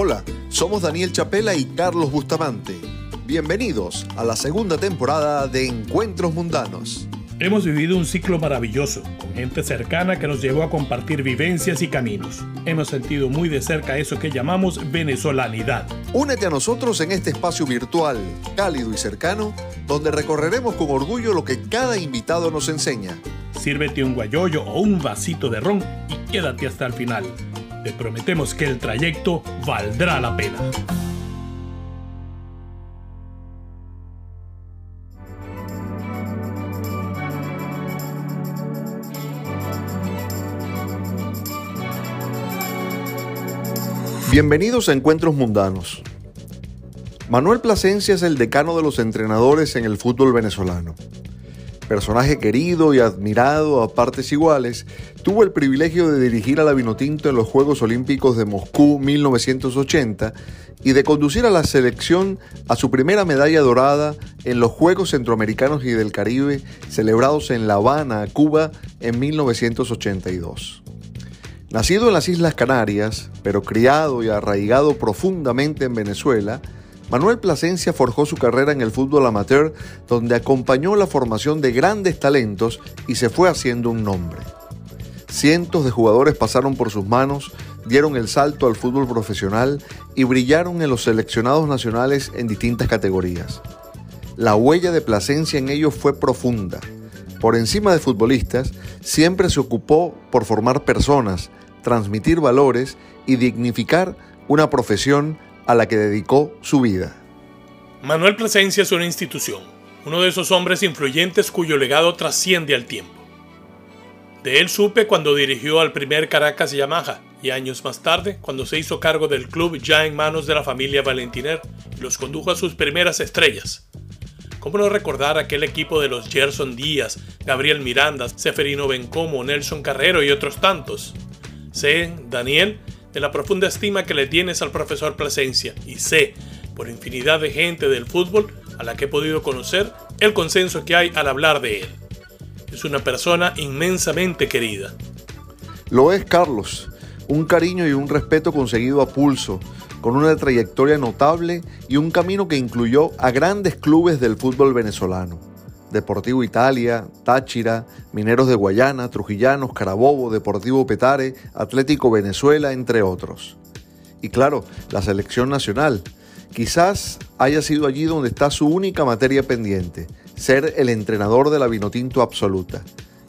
Hola, somos Daniel Chapela y Carlos Bustamante. Bienvenidos a la segunda temporada de Encuentros Mundanos. Hemos vivido un ciclo maravilloso, con gente cercana que nos llevó a compartir vivencias y caminos. Hemos sentido muy de cerca eso que llamamos venezolanidad. Únete a nosotros en este espacio virtual, cálido y cercano, donde recorreremos con orgullo lo que cada invitado nos enseña. Sírvete un guayoyo o un vasito de ron y quédate hasta el final. Te prometemos que el trayecto valdrá la pena. Bienvenidos a Encuentros Mundanos. Manuel Plasencia es el decano de los entrenadores en el fútbol venezolano. Personaje querido y admirado a partes iguales, tuvo el privilegio de dirigir a la Vinotinto en los Juegos Olímpicos de Moscú 1980 y de conducir a la selección a su primera medalla dorada en los Juegos Centroamericanos y del Caribe celebrados en La Habana, Cuba, en 1982. Nacido en las Islas Canarias, pero criado y arraigado profundamente en Venezuela, Manuel Plasencia forjó su carrera en el fútbol amateur, donde acompañó la formación de grandes talentos y se fue haciendo un nombre. Cientos de jugadores pasaron por sus manos, dieron el salto al fútbol profesional y brillaron en los seleccionados nacionales en distintas categorías. La huella de Plasencia en ellos fue profunda. Por encima de futbolistas, siempre se ocupó por formar personas, transmitir valores y dignificar una profesión a la que dedicó su vida. Manuel Plasencia es una institución, uno de esos hombres influyentes cuyo legado trasciende al tiempo. De él supe cuando dirigió al primer Caracas Yamaha y años más tarde cuando se hizo cargo del club ya en manos de la familia Valentiner y los condujo a sus primeras estrellas. ¿Cómo no recordar aquel equipo de los Gerson Díaz, Gabriel Miranda, Seferino Bencomo, Nelson Carrero y otros tantos? Sé, Daniel, de la profunda estima que le tienes al profesor Plasencia y sé, por infinidad de gente del fútbol a la que he podido conocer, el consenso que hay al hablar de él. Es una persona inmensamente querida. Lo es Carlos, un cariño y un respeto conseguido a pulso, con una trayectoria notable y un camino que incluyó a grandes clubes del fútbol venezolano. Deportivo Italia, Táchira, Mineros de Guayana, Trujillanos, Carabobo, Deportivo Petare, Atlético Venezuela, entre otros. Y claro, la selección nacional. Quizás haya sido allí donde está su única materia pendiente, ser el entrenador de la Vinotinto absoluta.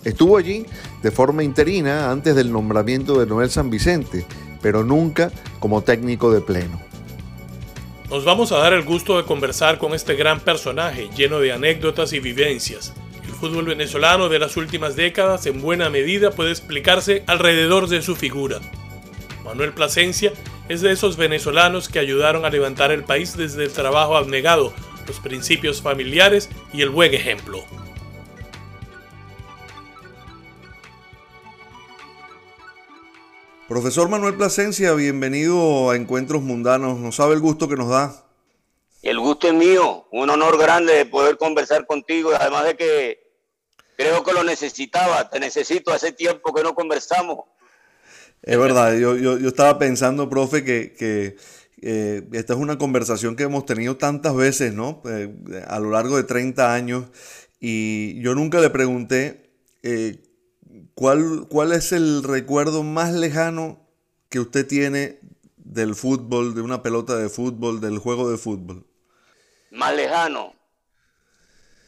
Estuvo allí de forma interina antes del nombramiento de Noel San Vicente, pero nunca como técnico de pleno. Nos vamos a dar el gusto de conversar con este gran personaje lleno de anécdotas y vivencias. El fútbol venezolano de las últimas décadas en buena medida puede explicarse alrededor de su figura. Manuel Plasencia es de esos venezolanos que ayudaron a levantar el país desde el trabajo abnegado, los principios familiares y el buen ejemplo. Profesor Manuel Plasencia, bienvenido a Encuentros Mundanos. No sabe el gusto que nos da. El gusto es mío, un honor grande de poder conversar contigo, además de que creo que lo necesitaba, te necesito hace tiempo que no conversamos. Es verdad, yo, yo, estaba pensando, profe, que, eh, esta es una conversación que hemos tenido tantas veces, ¿no? Eh, a lo largo de 30 años, y yo nunca le pregunté eh, ¿Cuál, ¿Cuál es el recuerdo más lejano que usted tiene del fútbol, de una pelota de fútbol, del juego de fútbol? Más lejano.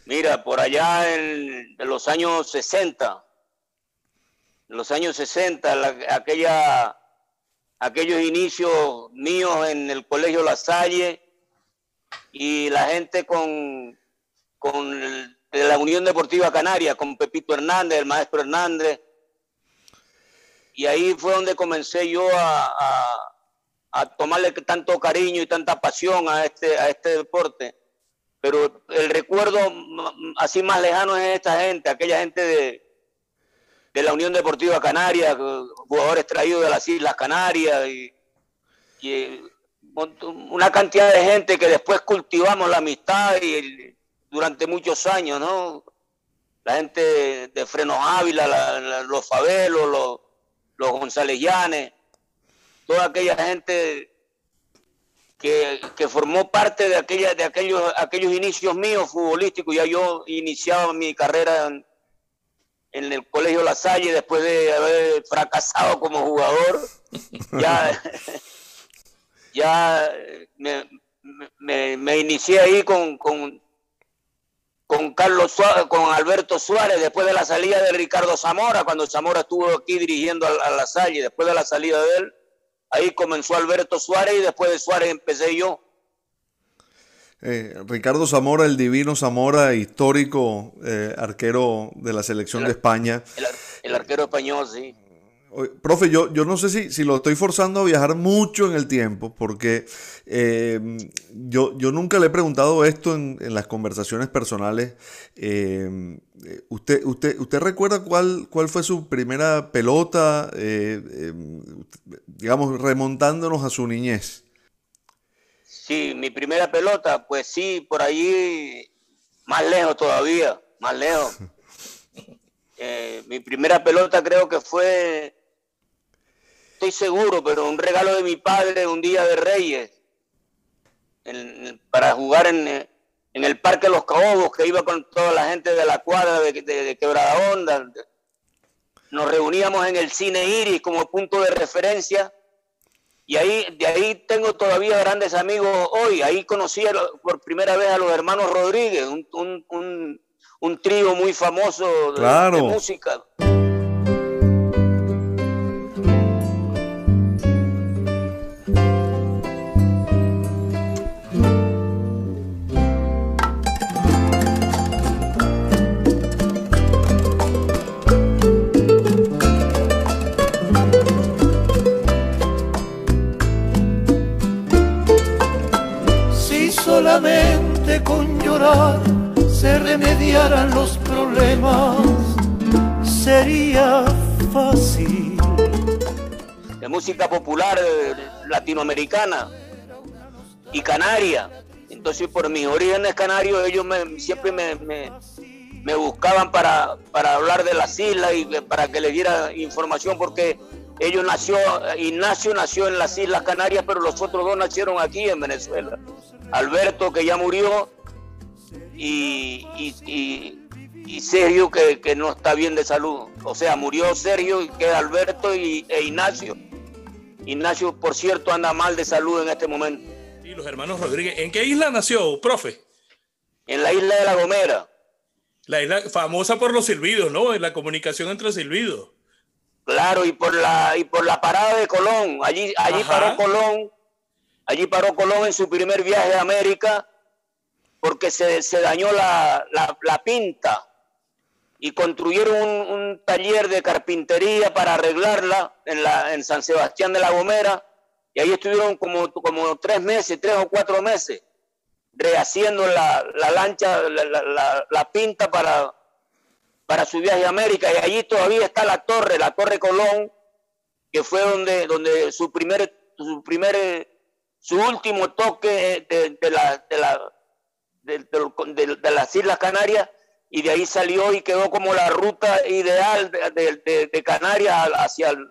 Mira, por allá en, los años 60, en los años 60, aquella, aquellos inicios míos en el Colegio La Salle y la gente con, con el, de la Unión Deportiva Canaria con Pepito Hernández, el maestro Hernández. Y ahí fue donde comencé yo a, tomarle tanto cariño y tanta pasión a este, a este deporte. Pero el recuerdo así más lejano es esta gente, aquella gente de, de la Unión Deportiva Canaria, jugadores traídos de las Islas Canarias y, y una cantidad de gente que después cultivamos la amistad y el, durante muchos años, ¿no? La gente de Frenos Ávila, los Fabelos, los, los González Llanes, toda aquella gente que, formó parte de, aquella, de aquellos, aquellos inicios míos futbolísticos. Ya yo iniciaba mi carrera en, el Colegio La Salle después de haber fracasado como jugador. ya, ya me, me, inicié ahí con, con, con Carlos con Alberto Suárez, después de la salida de Ricardo Zamora, cuando Zamora estuvo aquí dirigiendo a, a La Salle, después de la salida de él Ahí comenzó Alberto Suárez y después de Suárez empecé yo. Eh, Ricardo Zamora, el divino Zamora, histórico eh, arquero de la selección de España. El, arquero español, sí. Profe, yo, yo no sé si, si, lo estoy forzando a viajar mucho en el tiempo, porque eh, yo, yo nunca le he preguntado esto en, las conversaciones personales. ¿usted, usted, ¿Usted recuerda cuál, cuál fue su primera pelota, digamos, remontándonos a su niñez? Sí, mi primera pelota, pues sí, por ahí, más lejos todavía, más lejos. Eh, mi primera pelota creo que fue, estoy seguro, pero un regalo de mi padre un día de Reyes, para jugar en, el Parque Los Caobos, que iba con toda la gente de la cuadra de, de Quebrada Onda. Nos reuníamos en el Cine Iris como punto de referencia y ahí, de ahí tengo todavía grandes amigos hoy. Ahí conocí por primera vez a los hermanos Rodríguez, un, trío muy famoso de música. Se remediaran los problemas, sería fácil. De música popular eh, latinoamericana y canaria. Entonces, por mis orígenes canarios, ellos siempre me, me, buscaban para, para hablar de las islas y para que les diera información, porque ellos nació, Ignacio nació en las Islas Canarias, pero los otros dos nacieron aquí en Venezuela. Alberto, que ya murió, y, Sergio, que, no está bien de salud. O sea, murió Sergio, y queda Alberto y, e Ignacio. Ignacio, por cierto, anda mal de salud en este momento. Y los hermanos Rodríguez, ¿en qué isla nació, profe? En la isla de La Gomera. La isla famosa por los silbidos, ¿no? En la comunicación entre silbidos. Claro, y por la, y por la parada de Colón. Allí, allí paró Colón. Allí paró Colón en su primer viaje a América porque se, dañó la, pinta y construyeron un, taller de carpintería para arreglarla en, la, en San Sebastián de la Gomera y ahí estuvieron como, como tres meses, tres o cuatro meses, rehaciendo la, lancha, la, pinta para, para su viaje a América y allí todavía está la torre, la Torre Colón, que fue donde, donde su primer, su primer, su último toque de, la, de, de, las Islas Canarias y de ahí salió y quedó como la ruta ideal de, Canarias hacia el,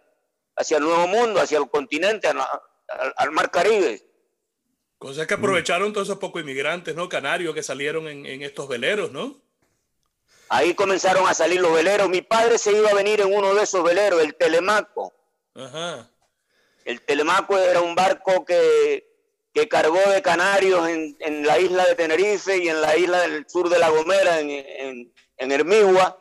hacia el Nuevo Mundo, hacia el continente, al, al Mar Caribe. Cosa que aprovecharon todos esos pocos inmigrantes, ¿no? Canarios que salieron en, en estos veleros, ¿no? Ahí comenzaron a salir los veleros. Mi padre se iba a venir en uno de esos veleros, el Telemaco. El Telemaco era un barco que, que cargó de canarios en, la isla de Tenerife y en la isla del sur de La Gomera, en, en, en Hermigua.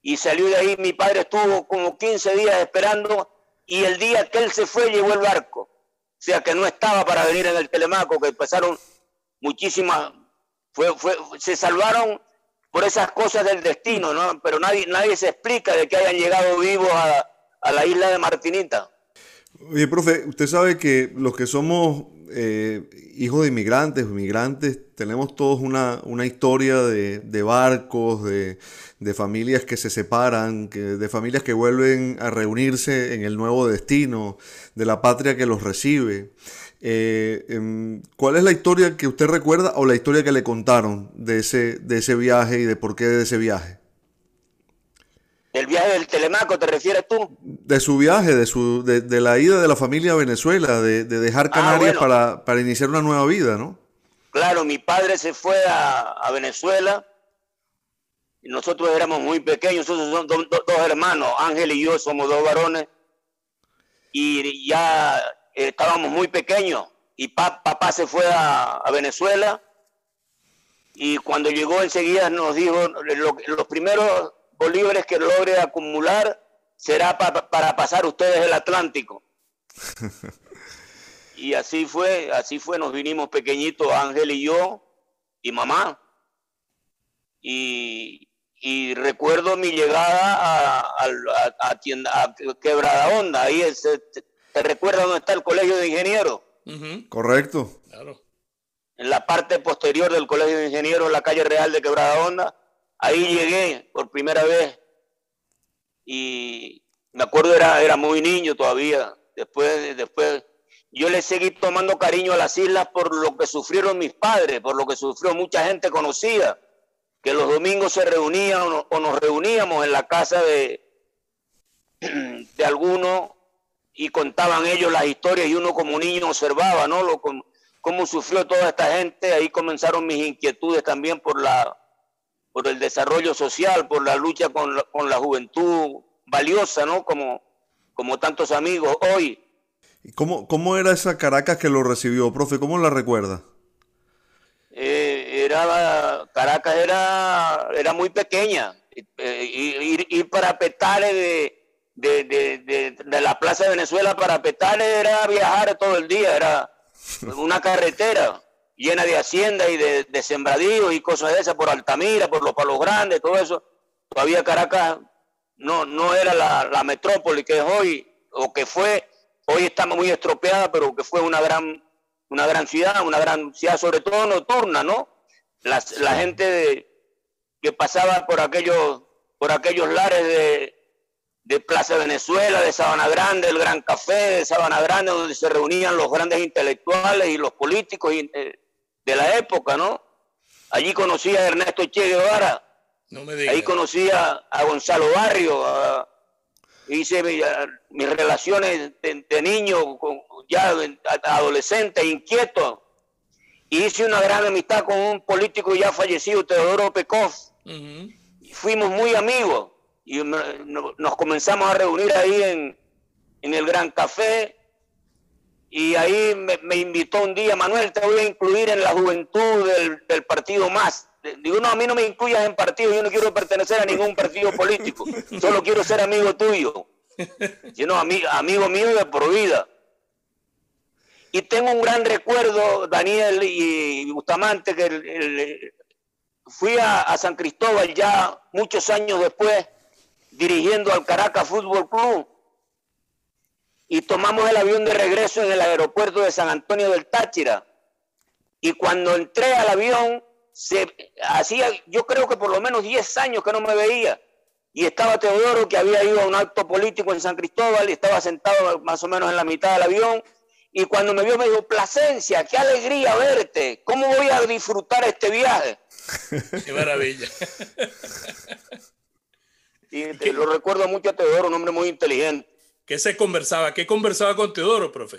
Y salió de ahí, mi padre estuvo como 15 días esperando y el día que él se fue llegó el barco. O sea que no estaba para venir en el Telemaco, que pasaron muchísimas, fue, fue, se salvaron por esas cosas del destino, ¿no? Pero nadie, nadie se explica de que hayan llegado vivos a, la isla de Martinita. Oye, profe, usted sabe que los que somos eh, hijos de inmigrantes, inmigrantes, tenemos todos una, historia de, barcos, de, familias que se separan, de familias que vuelven a reunirse en el nuevo destino, de la patria que los recibe. Eh, em, ¿Cuál es la historia que usted recuerda o la historia que le contaron de ese, de ese viaje y de por qué de ese viaje? Del viaje del Telemaco, ¿te refieres tú? De su viaje, de, su, de, la ida de la familia a Venezuela, de, dejar ah, Canarias para, para, iniciar una nueva vida, ¿no? Claro, mi padre se fue a, Venezuela y nosotros éramos muy pequeños, nosotros somos dos hermanos, Ángel y yo somos dos varones y ya estábamos muy pequeños y papá se fue a, Venezuela y cuando llegó enseguida nos dijo, los primeros bolívares que logre acumular será para pasar ustedes el Atlántico. y así fue, así fue, nos vinimos pequeñitos, Ángel y yo, y mamá. Y, recuerdo mi llegada a, a, tienda, Quebrada Onda, ahí te, te recuerdas dónde está el colegio de ingenieros. Correcto. En la parte posterior del Colegio de Ingenieros, la calle Real de Quebrada Honda, ahí llegué por primera vez y me acuerdo era, era muy niño todavía. Después, después yo le seguí tomando cariño a las islas por lo que sufrieron mis padres, por lo que sufrió mucha gente conocida, que los domingos se reunían o, nos reuníamos en la casa de, de alguno y contaban ellos las historias y uno como niño observaba, ¿no? Lo, cómo sufrió toda esta gente. Ahí comenzaron mis inquietudes también por, la, por el desarrollo social, por la lucha con la, con la juventud valiosa, ¿no? Como, como tantos amigos hoy. ¿Y cómo, cómo era esa Caracas que lo recibió, profe? ¿Cómo la recuerda? Eh, era, Caracas era, era muy pequeña. Eh, ir, ir para Petare de de, de, de, la Plaza de Venezuela para Petare era viajar todo el día, era una carretera llena de hacienda y de, de sembradíos y cosas de esas por Altamira, por los Palos Grandes, todo eso. Todavía Caracas no, no era la, la metrópoli que es hoy, o que fue, hoy está muy estropeada, pero que fue una gran, una gran ciudad, una gran ciudad sobre todo nocturna, ¿no? La, la gente que pasaba por aquellos, por aquellos lares de, de Plaza Venezuela, de Sabana Grande, el Gran Café de Sabana Grande, donde se reunían los grandes intelectuales y los políticos eh, de la época, ¿no? Allí conocí a Ernesto Che Guevara, no me ahí conocí a, Gonzalo Barrio, hice mis relaciones de, niño, ya adolescente, inquieto, y hice una gran amistad con un político ya fallecido, Teodoro Pekov. Fuimos muy amigos. Y nos comenzamos a reunir ahí en, en el Gran Café y ahí me, invitó un día, Manuel, te voy a incluir en la juventud del, partido más. Digo, no, a mí no me incluyas en partido, yo no quiero pertenecer a ningún partido político, solo quiero ser amigo tuyo. Yo no, amigo, amigo mío de por vida. Y tengo un gran recuerdo, Daniel y Bustamante, que fui a, a San Cristóbal ya muchos años después dirigiendo al Caracas Fútbol Club y tomamos el avión de regreso en el aeropuerto de San Antonio del Táchira. Y cuando entré al avión, se hacía, yo creo que por lo menos 10 años que no me veía. Y estaba Teodoro, que había ido a un acto político en San Cristóbal y estaba sentado más o menos en la mitad del avión. Y cuando me vio me dijo, Plasencia, qué alegría verte. ¿Cómo voy a disfrutar este viaje? Qué maravilla. Y lo recuerdo mucho a Teodoro, un hombre muy inteligente. ¿Qué se conversaba? ¿Qué conversaba con Teodoro, profe?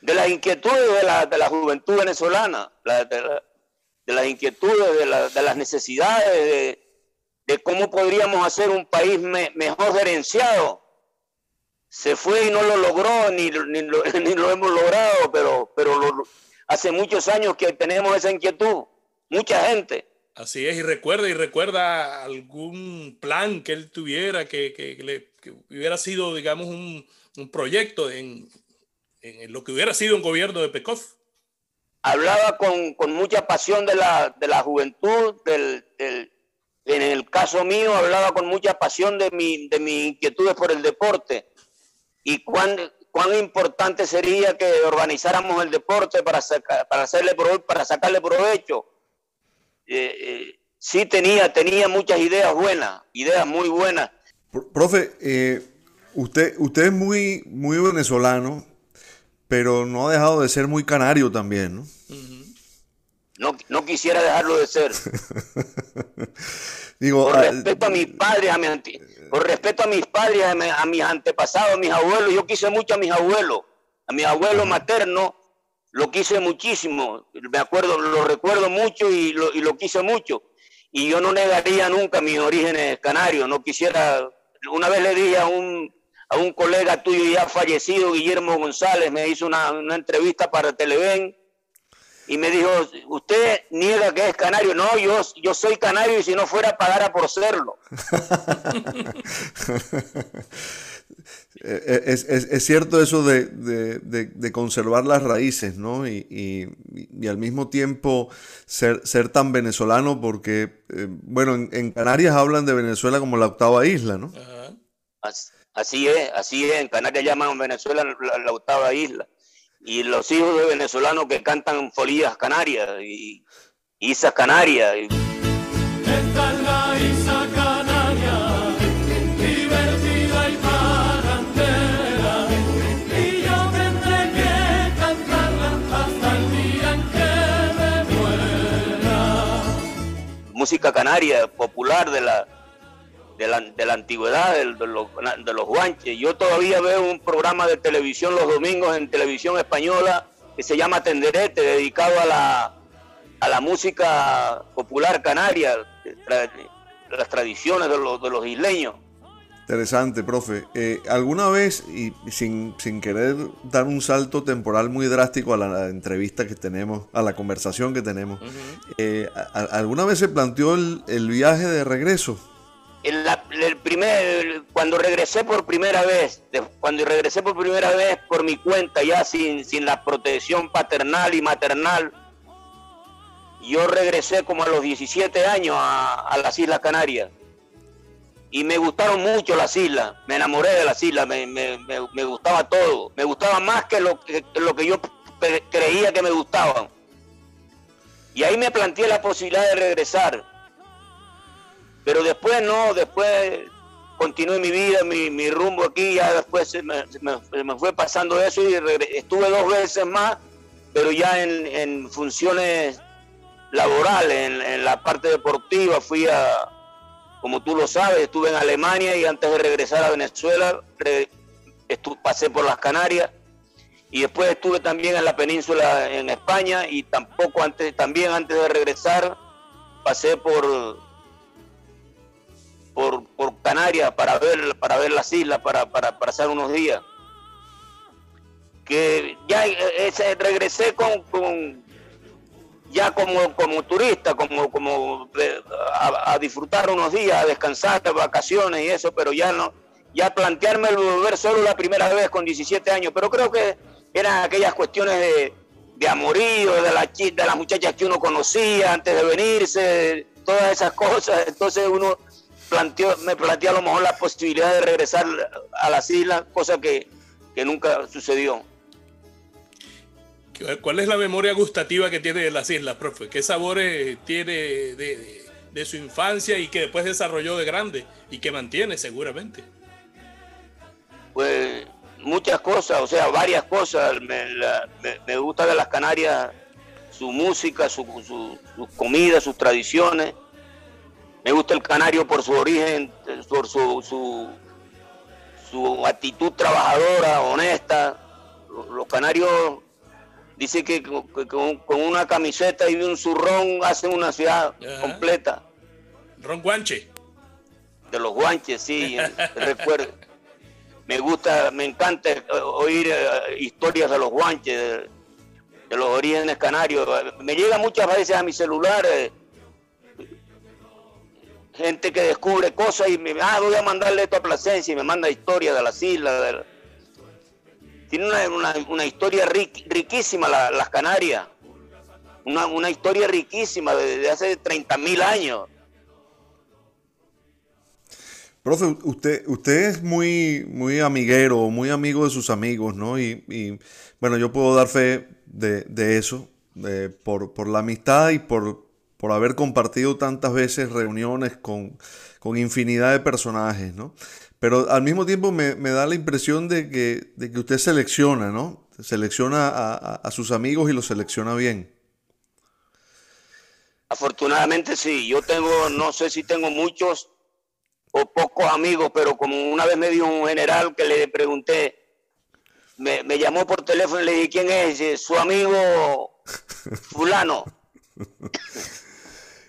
De las inquietudes de la, de la juventud venezolana, de, las inquietudes, de, las necesidades, de, cómo podríamos hacer un país mejor gerenciado. Se fue y no lo logró, ni, ni, lo, ni lo, hemos logrado, pero, pero hace muchos años que tenemos esa inquietud. Mucha gente. Así es, y recuerda, y recuerda algún plan que él tuviera que, que, le, hubiera sido, digamos, un, un proyecto en, en, lo que hubiera sido un gobierno de Pekov. Hablaba con, con mucha pasión de la, de la juventud, del, en el caso mío hablaba con mucha pasión de, mi, de mis inquietudes por el deporte y cuán, cuán importante sería que organizáramos el deporte para, para, hacerle, para sacarle provecho eh, eh, sí tenía, tenía muchas ideas buenas, ideas muy buenas. Profe, eh, usted, usted es muy, muy venezolano, pero no ha dejado de ser muy canario también, ¿no? No, no quisiera dejarlo de ser. Digo, por ah, respeto a mis padres, a mi, por respeto a mis padres, a, mis antepasados, a mis abuelos, yo quise mucho a mis abuelos, a mi abuelo materno, lo quise muchísimo, me acuerdo, lo recuerdo mucho y lo, y lo quise mucho. Y yo no negaría nunca mis orígenes canarios, no quisiera, una vez le dije a un, a un colega tuyo ya fallecido, Guillermo González, me hizo una, una entrevista para Televen y me dijo, usted niega que es canario. No, yo, yo soy canario y si no fuera pagara por serlo. Eh, eh, es, es, es, cierto eso de, de, de, conservar las raíces, ¿no? Y, y, y, al mismo tiempo ser, ser tan venezolano, porque, eh, bueno, en, en, Canarias hablan de Venezuela como la octava isla, ¿no? Así es, así es. En Canarias llaman Venezuela la, la octava isla y los hijos de venezolanos que cantan folías canarias y Isa Canaria. Esta Música canaria, popular de la de la, de la antigüedad, de, los, de los guanches. Yo todavía veo un programa de televisión los domingos en televisión española que se llama Tenderete, dedicado a la, a la música popular canaria, las tradiciones de los, de los isleños. Interesante, profe. Eh, ¿Alguna vez, y sin, sin, querer dar un salto temporal muy drástico a la entrevista que tenemos, a la conversación que tenemos, uh -huh. eh, ¿alguna vez se planteó el, el viaje de regreso? el, el, primer, cuando regresé por primera vez, cuando regresé por primera vez por mi cuenta, ya sin, sin la protección paternal y maternal, yo regresé como a los 17 años a, a las Islas Canarias. Y me gustaron mucho las islas, me enamoré de las islas, me, me, me, me gustaba todo, me gustaba más que lo que, lo que yo creía que me gustaban. Y ahí me planteé la posibilidad de regresar. Pero después no, después continué mi vida, mi, mi rumbo aquí, ya después se me, me, me fue pasando eso y estuve dos veces más, pero ya en, en funciones laborales, en, en, la parte deportiva, fui a, como tú lo sabes, estuve en Alemania y antes de regresar a Venezuela pasé por las Canarias y después estuve también en la península en España y tampoco antes, también antes de regresar pasé por por, Canarias para ver, para ver las islas, para, para, pasar unos días. Que ya ese, regresé con, con ya como, como turista, como, como a, a, disfrutar unos días, a descansar, de vacaciones y eso, pero ya no, ya plantearme volver solo la primera vez con 17 años, pero creo que eran aquellas cuestiones de, de amorío, de, la, de las muchachas que uno conocía antes de venirse, todas esas cosas, entonces uno planteó, me planteó a lo mejor la posibilidad de regresar a las islas, cosa que, que nunca sucedió. ¿Cuál es la memoria gustativa que tiene de las islas, profe? ¿Qué sabores tiene de, de, su infancia y que después desarrolló de grande y que mantiene seguramente? Pues muchas cosas, o sea, varias cosas. Me, la, me gusta de las Canarias su música, su, su, sus comidas, sus tradiciones me gusta el canario por su origen, por su, su, su actitud trabajadora, honesta. Los canarios dicen que con, con, una camiseta y un zurrón hacen una ciudad Ajá. completa. Ron Guanche. De los guanches, sí, recuerdo. Me gusta, me encanta oír uh, historias de los guanches, de, de, los orígenes canarios. Me llega muchas veces a mi celular eh, gente que descubre cosas y me ah, voy a mandarle esto a Plasencia y me manda historias de las islas. De... Tiene una, una, historia riquísima la, las Canarias, una, una, historia riquísima de, de hace 30 mil años. Profe, usted, usted es muy, muy amiguero, muy amigo de sus amigos, ¿no? Y, y bueno, yo puedo dar fe de, de eso, de, por, por la amistad y por, por haber compartido tantas veces reuniones con, con infinidad de personajes, ¿no? Pero al mismo tiempo me, me da la impresión de que, de que, usted selecciona, ¿no? Selecciona a, a, a, sus amigos y los selecciona bien. Afortunadamente sí, yo tengo, no sé si tengo muchos o pocos amigos, pero como una vez me dijo un general que le pregunté, me, me llamó por teléfono y le dije, ¿quién es? Dice, su amigo fulano.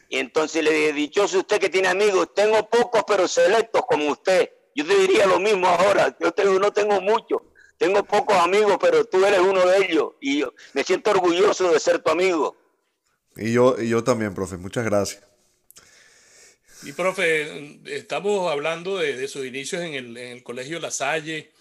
y entonces le dije, dichoso usted que tiene amigos, tengo pocos pero selectos como usted. Yo te diría lo mismo ahora, yo tengo, no tengo muchos, tengo pocos amigos, pero tú eres uno de ellos y yo me siento orgulloso de ser tu amigo. Y yo, y yo también, profe, muchas gracias. Y profe, estamos hablando de, de sus inicios en el, en el Colegio La Salle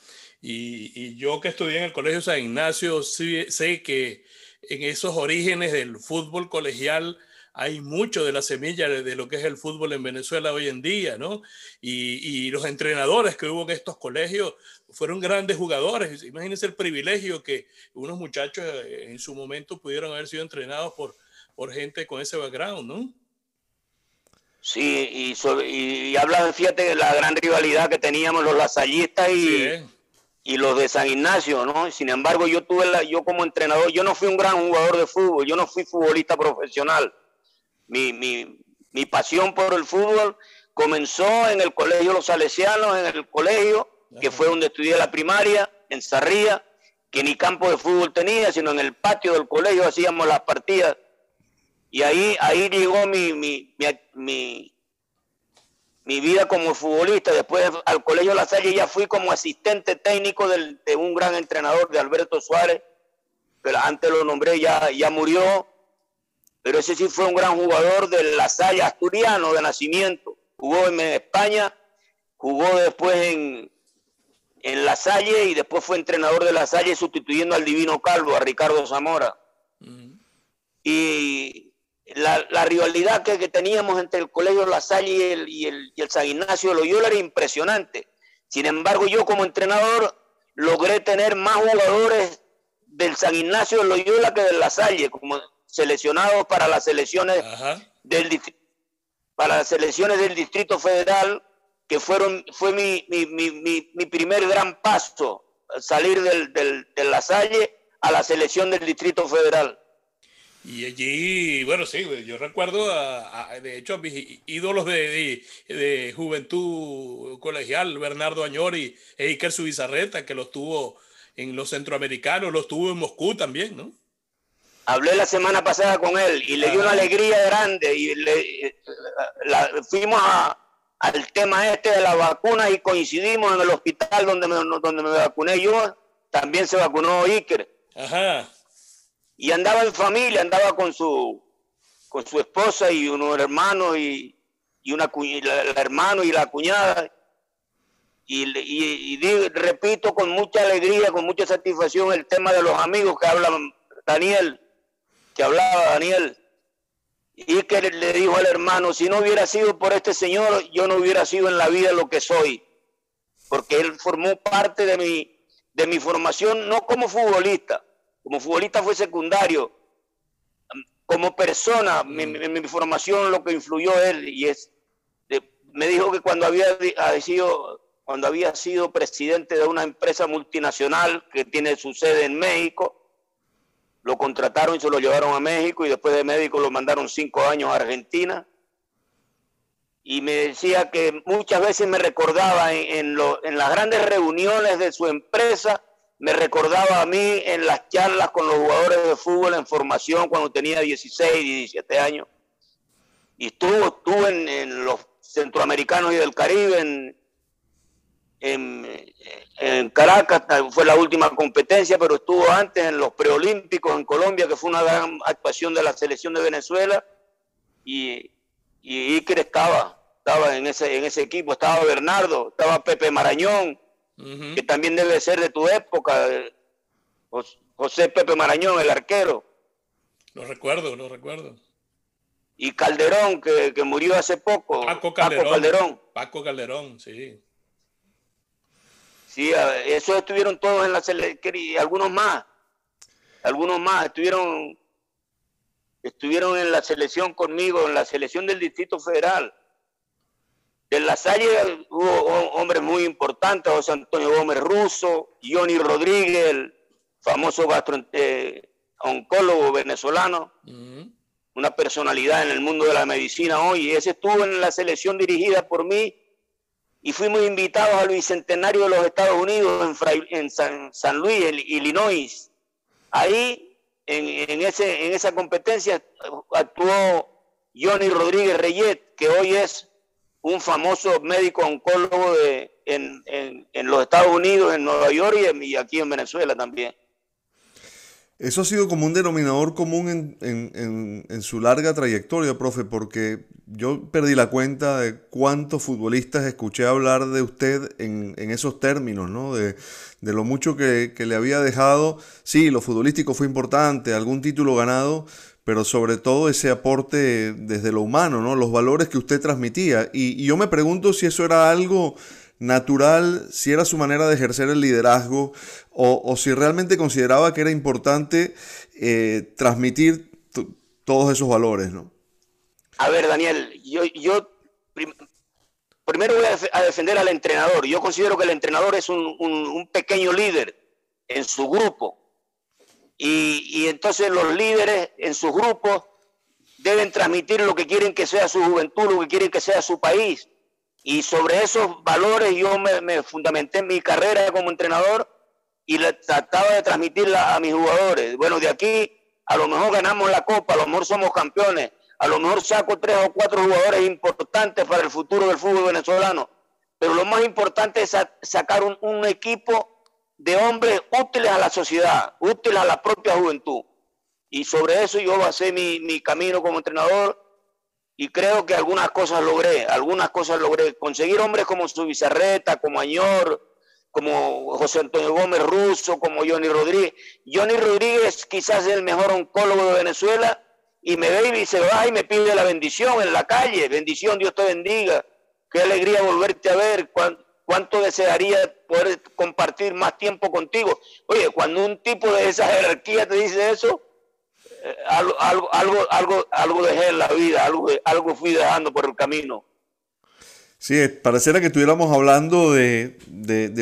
y, y, yo que estudié en el Colegio San Ignacio sí, sé que en esos orígenes del fútbol colegial hay mucho de la semilla de, lo que es el fútbol en Venezuela hoy en día, ¿no? Y, y, los entrenadores que hubo en estos colegios fueron grandes jugadores. Imagínense el privilegio que unos muchachos eh, en su momento pudieron haber sido entrenados por, por gente con ese background, ¿no? Sí, y, sobre, y, y hablan, fíjate, de la gran rivalidad que teníamos los lasallistas y, sí, eh. y los de San Ignacio, ¿no? Sin embargo, yo tuve la, yo como entrenador, yo no fui un gran jugador de fútbol, yo no fui futbolista profesional. Mi, mi, mi pasión por el fútbol comenzó en el colegio Los Salesianos, en el colegio, que fue donde estudié la primaria, en Sarría, que ni campo de fútbol tenía, sino en el patio del colegio hacíamos las partidas y ahí, ahí llegó mi, mi, mi, mi, vida como futbolista. Después al Colegio La Salle ya fui como asistente técnico del, de un gran entrenador, de Alberto Suárez, pero antes lo nombré, ya, ya murió. Pero ese sí fue un gran jugador de La Salle asturiano de nacimiento. Jugó en España, jugó después en, en La Salle y después fue entrenador de La Salle sustituyendo al Divino Calvo, a Ricardo Zamora. Mm. Y la, la, rivalidad que, que, teníamos entre el Colegio La Salle y el, y, el, y el San Ignacio de Loyola era impresionante. Sin embargo, yo como entrenador logré tener más jugadores del San Ignacio de Loyola que de La Salle, como seleccionados para las selecciones del para las selecciones del Distrito Federal, que fueron fue mi, mi, mi, mi primer gran paso, salir del, del, de La Salle a la selección del Distrito Federal. Y allí, bueno, sí, yo recuerdo, a, a, de hecho, a mis ídolos de, de, de, juventud colegial, Bernardo Añori e Iker Subizarreta, que los tuvo en los centroamericanos, los tuvo en Moscú también, ¿no? Hablé la semana pasada con él y le dio una alegría grande y le, la, fuimos a, al tema este de la vacuna y coincidimos en el hospital donde me, donde me vacuné yo, también se vacunó Iker. Ajá y andaba en familia, andaba con su, con su esposa y unos hermanos y, y una la, la hermano y la cuñada. Y, y, y digo, repito con mucha alegría, con mucha satisfacción el tema de los amigos que hablan Daniel, que hablaba Daniel, y que le dijo al hermano, si no hubiera sido por este señor, yo no hubiera sido en la vida lo que soy, porque él formó parte de mi, de mi formación, no como futbolista, como futbolista fue secundario. Como persona, mm. mi, mi, mi, formación lo que influyó él y es, de, me dijo que cuando había sido, cuando había sido presidente de una empresa multinacional que tiene su sede en México, lo contrataron y se lo llevaron a México y después de México lo mandaron cinco años a Argentina. Y me decía que muchas veces me recordaba en las grandes reuniones de su empresa me recordaba a mí en las charlas con los jugadores de fútbol en formación cuando tenía 16, 17 años. Y estuvo, estuvo en, en los centroamericanos y del Caribe, en, en, en, Caracas, fue la última competencia, pero estuvo antes en los preolímpicos en Colombia, que fue una gran actuación de la selección de Venezuela. Y, y Iker estaba, estaba en ese, en ese equipo, estaba Bernardo, estaba Pepe Marañón uh -huh. que también debe ser de tu época, José Pepe Marañón, el arquero. Lo recuerdo, lo recuerdo. Y Calderón, que, que murió hace poco. Paco Calderón, Paco Calderón. Paco Calderón, sí. Sí, esos estuvieron todos en la selección, y algunos más. Algunos más estuvieron estuvieron en la selección conmigo, en la selección del Distrito Federal. De la Salle hubo hombres muy importantes, José Antonio Gómez Russo, Johnny Rodríguez, el famoso gastro, eh, oncólogo venezolano, uh -huh. una personalidad en el mundo de la medicina hoy. Ese estuvo en la selección dirigida por mí y fuimos invitados al Bicentenario de los Estados Unidos en, San, Luis, Illinois. Ahí, en, ese, en esa competencia, actuó Johnny Rodríguez Reyet, que hoy es un famoso médico oncólogo de, en, los Estados Unidos, en Nueva York y aquí en Venezuela también. Eso ha sido como un denominador común en, su larga trayectoria, profe, porque yo perdí la cuenta de cuántos futbolistas escuché hablar de usted en, esos términos, ¿no? De, lo mucho que, le había dejado. Sí, lo futbolístico fue importante, algún título ganado, pero sobre todo ese aporte desde lo humano, ¿no? Los valores que usted transmitía. y yo me pregunto si eso era algo natural, si era su manera de ejercer el liderazgo o, si realmente consideraba que era importante eh, transmitir todos esos valores, ¿no? A ver, Daniel, yo, yo primero voy a, defender al entrenador. Yo considero que el entrenador es un, pequeño líder en su grupo. Y, entonces los líderes en sus grupos deben transmitir lo que quieren que sea su juventud, lo que quieren que sea su país. Y sobre esos valores yo me, fundamenté en mi carrera como entrenador y trataba de transmitirla a mis jugadores. Bueno, de aquí a lo mejor ganamos la copa, a lo mejor somos campeones, a lo mejor saco tres o cuatro jugadores importantes para el futuro del fútbol venezolano. Pero lo más importante es sacar un, equipo de hombres útiles a la sociedad, útiles a la propia juventud. Y sobre eso yo basé mi, mi camino como entrenador y creo que algunas cosas logré, algunas cosas logré. Conseguir hombres como Subizarreta, como Añor, como José Antonio Gómez Russo, como Johnny Rodríguez. Johnny Rodríguez quizás es el mejor oncólogo de Venezuela y me ve y se va y me pide la bendición en la calle. Bendición, Dios te bendiga. Qué alegría volverte a ver. ¿Cuánto desearía poder compartir más tiempo contigo? Oye, cuando un tipo de esa jerarquía te dice eso, algo, algo, algo, algo, algo dejé en la vida, algo, algo fui dejando por el camino. Sí, pareciera que estuviéramos hablando de,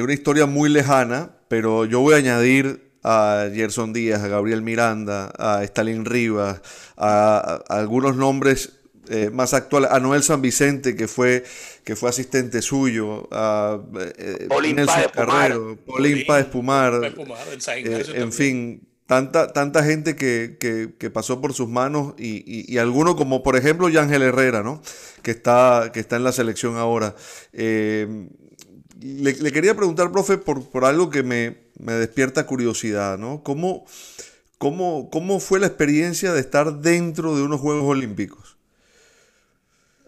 una historia muy lejana, pero yo voy a añadir a Gerson Díaz, a Gabriel Miranda, a Stalin Rivas, a, algunos nombres eh, más actuales, a Noel San Vicente, que fue, que fue asistente suyo, a eh, Nelson Carrero, Paulín Páez Pumar, eh, en fin, Tanta, tanta gente que, que, pasó por sus manos y, y, alguno como por ejemplo Yángel Herrera, ¿no? que, está, que está en la selección ahora. Eh, le, quería preguntar, profe, por, por algo que me, me, despierta curiosidad, ¿no? ¿Cómo, cómo, ¿Cómo fue la experiencia de estar dentro de unos Juegos Olímpicos?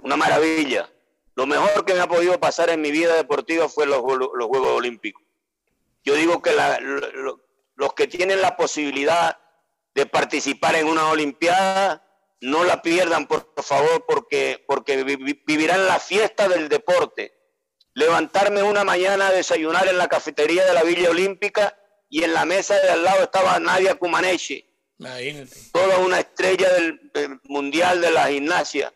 Una maravilla. Lo mejor que me ha podido pasar en mi vida deportiva fue los, los Juegos Olímpicos. Yo digo que la, los que tienen la posibilidad de participar en una Olimpiada, no la pierdan, por favor, porque, porque vivirán la fiesta del deporte. Levantarme una mañana a desayunar en la cafetería de la Villa Olímpica y en la mesa de al lado estaba Nadia Kumaneshi, toda una estrella del, mundial de la gimnasia.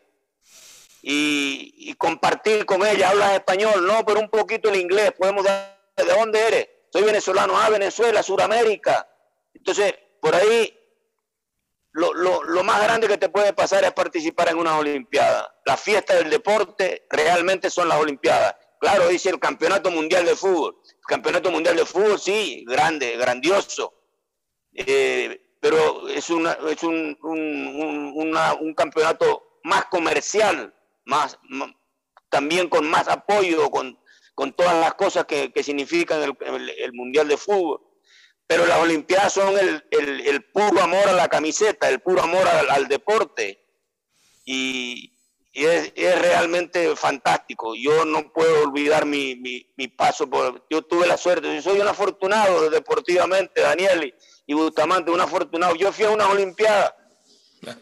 Y, y, compartir con ella, hablas español, no, pero un poquito el inglés, podemos dar, ¿de dónde eres? Soy venezolano, ah, Venezuela, Suramérica. Entonces, por ahí, lo, más grande que te puede pasar es participar en una Olimpiada. La fiesta del deporte realmente son las Olimpiadas. Claro, dice el Campeonato Mundial de Fútbol. El Campeonato Mundial de Fútbol, sí, grande, grandioso. Eh, pero es, una, un, campeonato más comercial, más, también con más apoyo, con, con todas las cosas que, significan el, Mundial de Fútbol. Pero las Olimpiadas son el, puro amor a la camiseta, el puro amor al, deporte. Y, es, realmente fantástico. Yo no puedo olvidar mi, paso. Por, yo tuve la suerte, yo soy un afortunado deportivamente, Daniel y, Bustamante, un afortunado. Yo fui a unas Olimpiadas.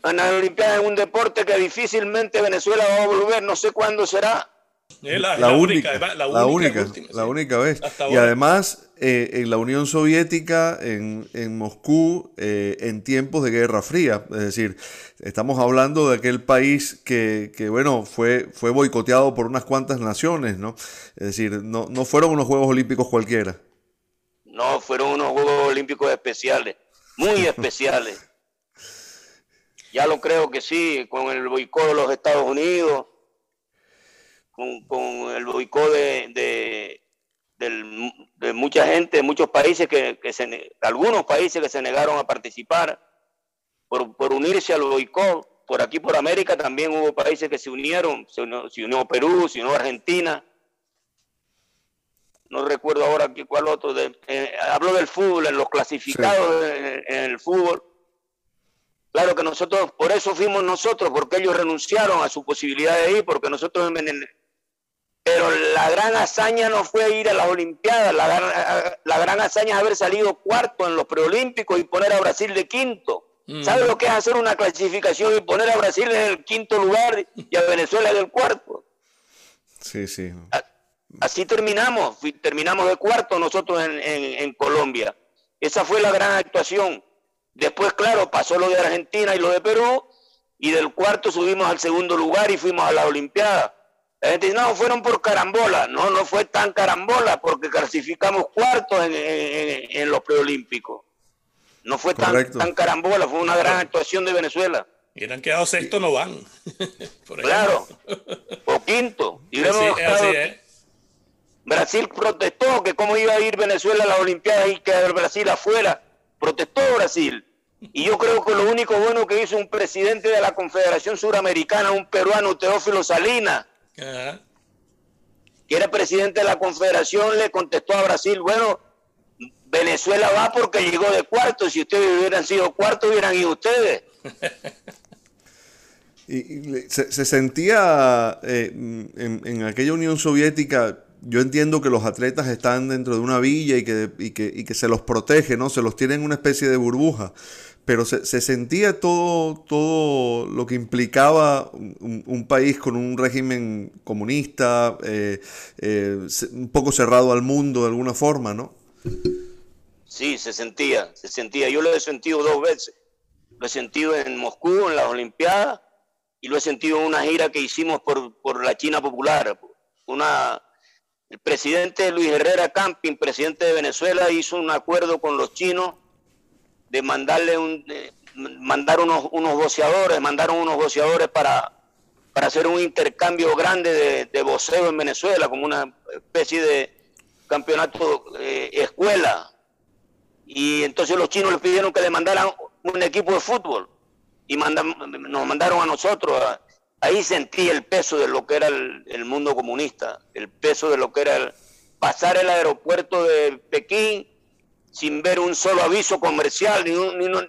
En las Olimpiadas es un deporte que difícilmente Venezuela va a volver, no sé cuándo será, la, única, la, única, la única, vez. Y además, eh, en la Unión Soviética, en, Moscú, eh, en tiempos de Guerra Fría. Es decir, estamos hablando de aquel país que, bueno, fue, fue boicoteado por unas cuantas naciones, ¿no? Es decir, no, no fueron unos Juegos Olímpicos cualquiera. No, fueron unos Juegos Olímpicos especiales, muy especiales. Ya lo creo que sí, con el boicot de los Estados Unidos, con, el boicot de, de, mucha gente, de muchos países, que, se, algunos países que se negaron a participar por, por unirse al boicot. Por aquí, por América, también hubo países que se unieron, se unió, Perú, se unió Argentina. No recuerdo ahora cuál otro. De, eh, hablo del fútbol, en los clasificados en, el fútbol. Claro que nosotros, por eso fuimos nosotros, porque ellos renunciaron a su posibilidad de ir, porque nosotros en, pero la gran hazaña no fue ir a las Olimpiadas, la, gran hazaña es haber salido cuarto en los preolímpicos y poner a Brasil de quinto. Mm. ¿Sabe lo que es hacer una clasificación y poner a Brasil en el quinto lugar y a Venezuela en el cuarto? Sí, sí. Así terminamos, terminamos de cuarto nosotros en, en Colombia. Esa fue la gran actuación. Después, claro, pasó lo de Argentina y lo de Perú, y del cuarto subimos al segundo lugar y fuimos a la Olimpiada. La gente dice, no, fueron por carambola. No, no fue tan carambola porque clasificamos cuartos en, los preolímpicos. No fue tan, tan, carambola, fue una gran actuación de Venezuela. Y han quedado sexto, no van. claro, o quinto. Y Brasil protestó que cómo iba a ir Venezuela a las Olimpiadas y que Brasil afuera. Protestó Brasil. Y yo creo que lo único bueno que hizo un presidente de la Confederación Suramericana, un peruano, Teófilo Salinas, que era presidente de la Confederación, le contestó a Brasil, bueno, Venezuela va porque llegó de cuarto, si ustedes hubieran sido cuarto, hubieran ido ustedes. y, se, sentía eh, en, aquella Unión Soviética, yo entiendo que los atletas están dentro de una villa y que, y que, y que se los protege, ¿no? Se los tiene en una especie de burbuja pero se, sentía todo, todo lo que implicaba un, país con un régimen comunista, eh, eh, un poco cerrado al mundo de alguna forma, ¿no? Sí, se sentía, se sentía. Yo lo he sentido dos veces. Lo he sentido en Moscú, en las Olimpiadas, y lo he sentido en una gira que hicimos por, por la China Popular. Una, el presidente Luis Herrera Camping, presidente de Venezuela, hizo un acuerdo con los chinos de mandarle un, mandar unos, unos boceadores, mandaron unos boceadores para, para hacer un intercambio grande de, de voceo en Venezuela, como una especie de campeonato eh, escuela. Y entonces los chinos les pidieron que le mandaran un equipo de fútbol y nos mandaron a nosotros. ahí sentí el peso de lo que era el, el, mundo comunista, el peso de lo que era el, pasar el aeropuerto de Pekín sin ver un solo aviso comercial, ni,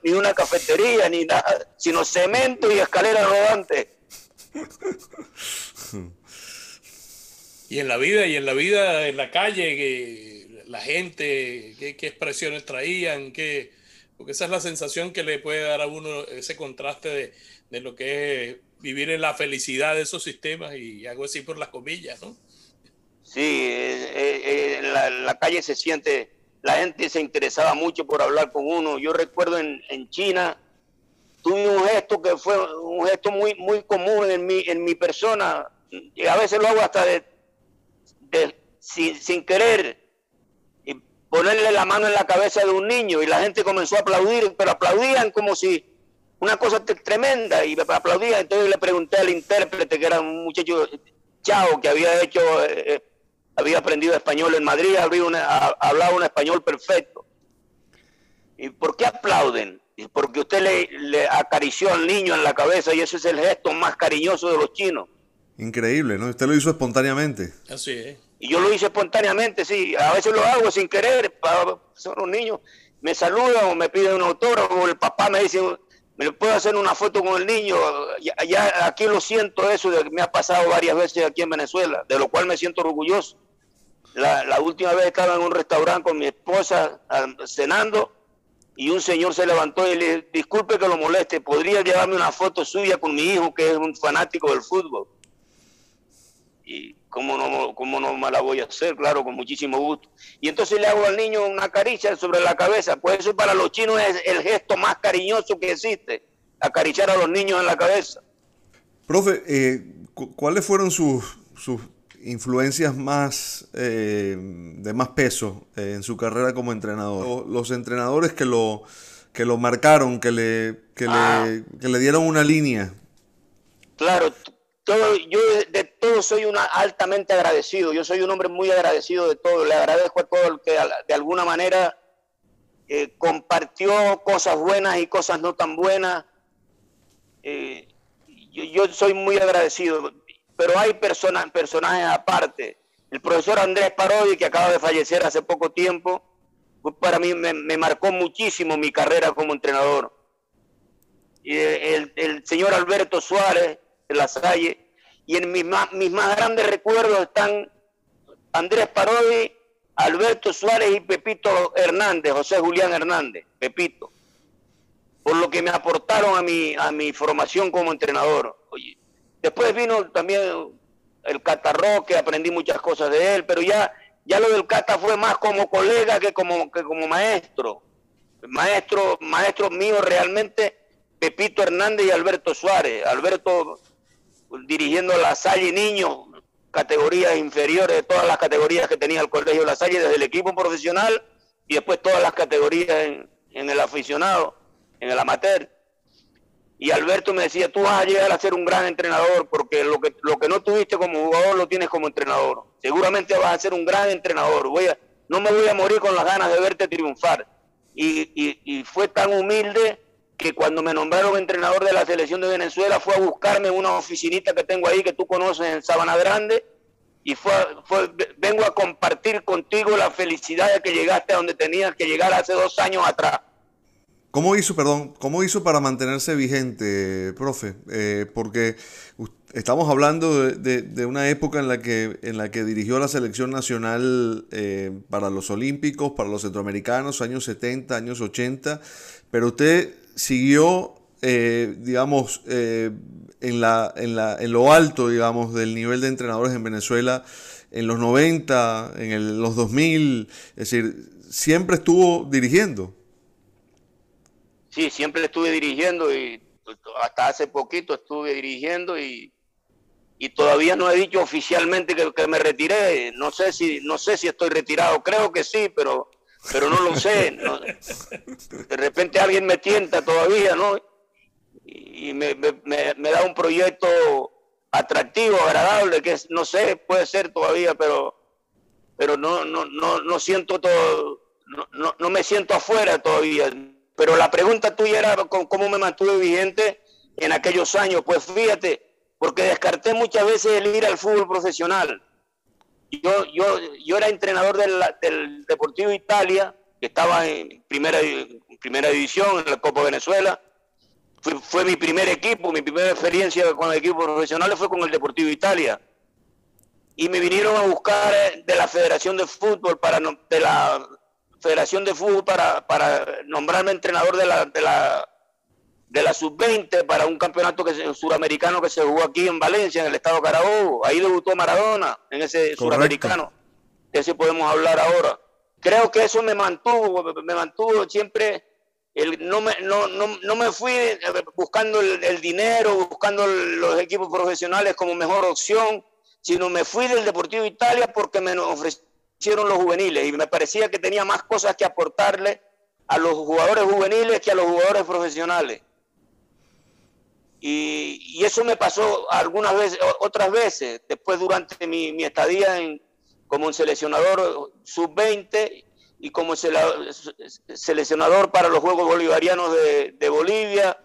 ni, una cafetería, ni nada, sino cemento y escalera rodante. Y en la vida, y en la vida, en la calle, que la gente, qué, expresiones traían, qué, porque esa es la sensación que le puede dar a uno ese contraste de, de lo que es vivir en la felicidad de esos sistemas y hago así por las comillas, ¿no? Sí, eh, eh, en la calle se siente la gente se interesaba mucho por hablar con uno. Yo recuerdo en, en China, tuve un gesto que fue un gesto muy, muy común en mi, en mi persona, y a veces lo hago hasta de, sin, querer, y ponerle la mano en la cabeza de un niño, y la gente comenzó a aplaudir, pero aplaudían como si una cosa tremenda, y aplaudían. Entonces le pregunté al intérprete, que era un muchacho chao, que había hecho... Eh, había aprendido español en Madrid, había hablaba un español perfecto. ¿Y por qué aplauden? Porque usted le, acarició al niño en la cabeza y ese es el gesto más cariñoso de los chinos. Increíble, ¿no? Usted lo hizo espontáneamente. Así es. Y yo lo hice espontáneamente, sí. A veces lo hago sin querer. Son los niños. Me saludan o me piden un autógrafo. El papá me dice, me puedo hacer una foto con el niño. Ya, aquí lo siento eso, de que me ha pasado varias veces aquí en Venezuela, de lo cual me siento orgulloso. La, última vez estaba en un restaurante con mi esposa cenando y un señor se levantó y le dijo, disculpe que lo moleste, ¿podría llevarme una foto suya con mi hijo que es un fanático del fútbol? Y cómo no, cómo no me la voy a hacer, claro, con muchísimo gusto. Y entonces le hago al niño una caricia sobre la cabeza, pues eso para los chinos es el gesto más cariñoso que existe, acariciar a los niños en la cabeza. Profe, eh, ¿cuáles fueron sus, sus influencias más eh, de más peso eh, en su carrera como entrenador. Los, entrenadores que lo, que lo marcaron, que le, que, le, Ah. que le dieron una línea. Claro, todo, yo de, todo soy una altamente agradecido. Yo soy un hombre muy agradecido de todo. Le agradezco a todo el que de alguna manera eh, compartió cosas buenas y cosas no tan buenas. Yo, yo soy muy agradecido, pero hay personas, personajes aparte. El profesor Andrés Parodi, que acaba de fallecer hace poco tiempo, para mí me, marcó muchísimo mi carrera como entrenador. El señor Alberto Suárez de la Salle, y en mis más, mis más grandes recuerdos están Andrés Parodi, Alberto Suárez y Pepito Hernández, José Julián Hernández, Pepito, por lo que me aportaron a mi, a mi formación como entrenador. Oye, después vino también el Catarroque, aprendí muchas cosas de él, pero ya, ya lo del Cata fue más como colega que como, que como maestro. Maestro, maestro mío realmente, Pepito Hernández y Alberto Suárez. Alberto dirigiendo la Salle Niños, categorías inferiores de todas las categorías que tenía el Colegio La Salle, desde el equipo profesional y después todas las categorías en, en el aficionado, en el amateur. Y Alberto me decía, tú vas a llegar a ser un gran entrenador porque lo que, lo que no tuviste como jugador lo tienes como entrenador. Seguramente vas a ser un gran entrenador. Voy no me voy a morir con las ganas de verte triunfar. Y, y, y fue tan humilde que cuando me nombraron entrenador de la selección de Venezuela fue a buscarme una oficinita que tengo ahí que tú conoces en Sabana Grande y fue, fue vengo a compartir contigo la felicidad de que llegaste a donde tenías que llegar hace dos años atrás. ¿Cómo hizo, perdón, cómo hizo para mantenerse vigente, profe? Eh, porque estamos hablando de una época en la que, en la que dirigió la selección nacional eh, para los Olímpicos, para los Centroamericanos, años 70, años 80, pero usted siguió, eh, digamos, eh, en, la, en, la, en lo alto, digamos, del nivel de entrenadores en Venezuela en los 90, en el- los 2000, es decir, siempre estuvo dirigiendo. Sí, siempre estuve dirigiendo y hasta hace poquito estuve dirigiendo y, y todavía no he dicho oficialmente que, me retiré. No sé si no sé si estoy retirado. Creo que sí, pero pero no lo sé. De repente alguien me tienta todavía, ¿no? Y me, me- me- da un proyecto atractivo, agradable, que no sé, puede ser todavía, pero pero no no no no siento todo no, no, no me siento afuera todavía pero la pregunta tuya era cómo me mantuve vigente en aquellos años. Pues fíjate porque descarté muchas veces el ir al fútbol profesional. Yo yo yo era entrenador del, del Deportivo Italia que estaba en primera primera división en la Copa Venezuela. Fue, mi primer equipo mi primera experiencia con el equipo profesional fue con el Deportivo Italia. Y me vinieron a buscar eh, de la Federación de Fútbol para de la Federación de Fútbol para, para nombrarme entrenador de la de la de la sub-20 para un campeonato que suramericano que se jugó aquí en Valencia, en el estado Carabobo. Ahí debutó Maradona en ese suramericano. De ese podemos hablar ahora. Creo que eso me mantuvo, me mantuvo siempre. El, no, me, no, no, no me fui eh, buscando el, el dinero, buscando los equipos profesionales como mejor opción, sino me fui del Deportivo Italia porque me ofrecieron los juveniles y me parecía que tenía más cosas que aportarle a los jugadores juveniles que a los jugadores profesionales. Y, eso me pasó algunas veces, otras veces, después durante mi, mi estadía en, como un seleccionador sub-20 y como seleccionador para los Juegos Bolivarianos de, de Bolivia,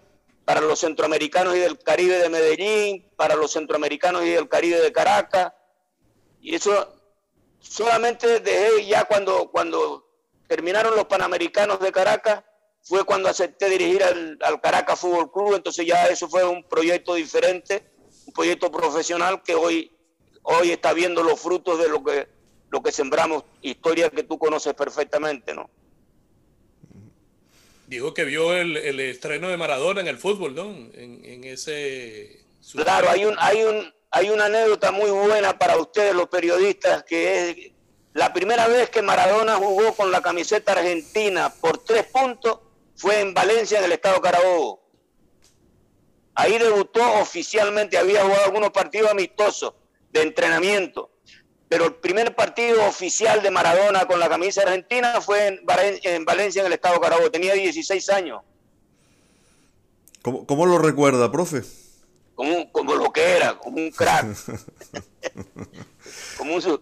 para los centroamericanos y del Caribe de Medellín, para los centroamericanos y del Caribe de Caracas. Y eso solamente dejé ya cuando, cuando terminaron los Panamericanos de Caracas, fue cuando acepté dirigir al, al Caracas Fútbol Club, entonces ya eso fue un proyecto diferente, un proyecto profesional que hoy, hoy está viendo los frutos de lo que, lo que sembramos, historia que tú conoces perfectamente, ¿no? Dijo que vio el, el estreno de Maradona en el fútbol, ¿no? En, en ese... Claro, hay un, hay un, hay una anécdota muy buena para ustedes los periodistas que es la primera vez que Maradona jugó con la camiseta argentina por tres puntos fue en Valencia, en el estado Carabobo. Ahí debutó oficialmente, había jugado algunos partidos amistosos de entrenamiento, pero el primer partido oficial de Maradona con la camisa argentina fue en, Valencia, en el estado Carabobo. Tenía 16 años. ¿Cómo, cómo lo recuerda, profe? Como, como, lo que era, como un crack. como un,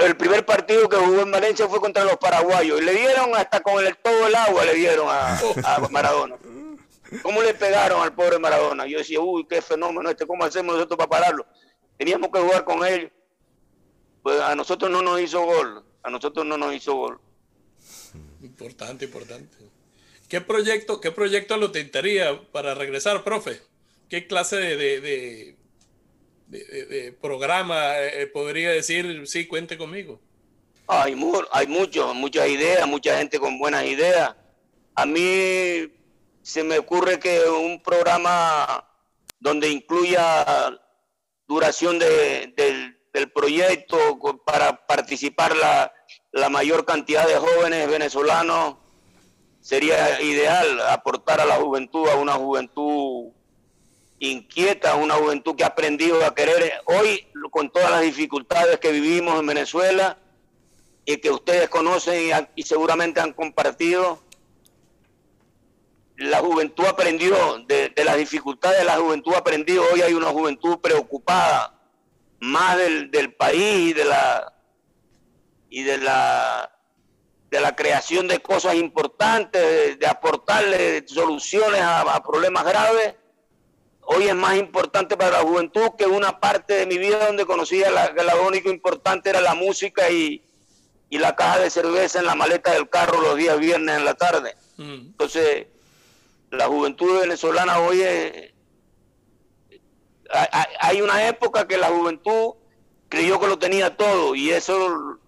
el primer partido que jugó en Valencia fue contra los paraguayos y le dieron hasta con el, todo el agua le dieron a, a Maradona. ¿Cómo le pegaron al pobre Maradona? Yo decía, uy, qué fenómeno este, ¿cómo hacemos nosotros para pararlo? Teníamos que jugar con él pues a nosotros no nos hizo gol, a nosotros no nos hizo gol. Importante, importante. ¿Qué proyecto, qué proyecto lo tentaría para regresar, profe? ¿Qué clase de, de, programa eh, podría decir, sí, cuente conmigo? Hay, hay muchos, muchas ideas, mucha gente con buenas ideas. A mí se me ocurre que un programa donde incluya duración de, del del proyecto para participar la, la mayor cantidad de jóvenes venezolanos sería ideal aportar a la juventud, a una juventud inquieta, una juventud que ha aprendido a querer hoy con todas las dificultades que vivimos en Venezuela y que ustedes conocen y, seguramente han compartido. La juventud aprendió de, de las dificultades, la juventud aprendió, hoy hay una juventud preocupada más del, del país y de la y de la de la creación de cosas importantes, de, aportarle soluciones a, problemas graves, hoy es más importante para la juventud que una parte de mi vida donde conocía la, que lo único importante era la música y, y, la caja de cerveza en la maleta del carro los días viernes en la tarde. Mm. Entonces, la juventud venezolana hoy es, hay una época que la juventud creyó que lo tenía todo y eso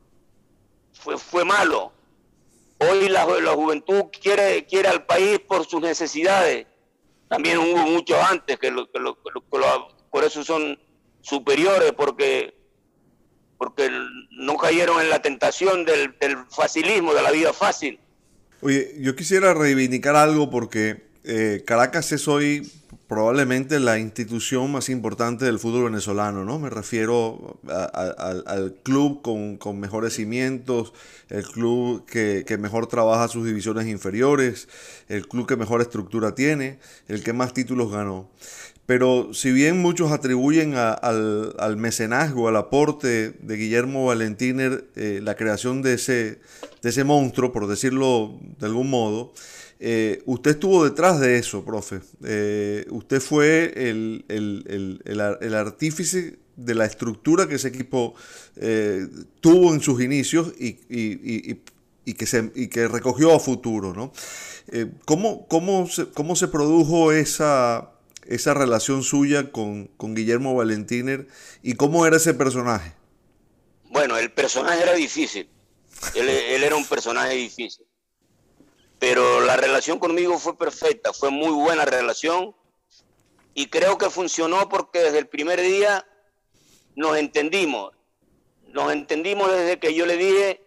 fue, fue malo. Hoy la, la, juventud quiere, quiere al país por sus necesidades. También hubo muchos antes que, lo, que, lo, por eso son superiores, porque, porque no cayeron en la tentación del, del facilismo, de la vida fácil. Oye, yo quisiera reivindicar algo porque eh, Caracas es hoy probablemente la institución más importante del fútbol venezolano, ¿no? Me refiero al club con, mejores cimientos, el club que, mejor trabaja sus divisiones inferiores, el club que mejor estructura tiene, el que más títulos ganó. Pero si bien muchos atribuyen al, mecenazgo, al aporte de Guillermo Valentiner, eh, la creación de ese, de ese monstruo, por decirlo de algún modo, eh, usted estuvo detrás de eso, profe. Eh, usted fue el, artífice de la estructura que ese equipo tuvo en sus inicios y, que, se, que recogió a futuro. ¿no? ¿cómo, cómo, ¿Cómo se produjo esa, esa relación suya con, Guillermo Valentiner y cómo era ese personaje? Bueno, el personaje era difícil. él era un personaje difícil pero la relación conmigo fue perfecta, fue muy buena relación y creo que funcionó porque desde el primer día nos entendimos. Nos entendimos desde que yo le dije,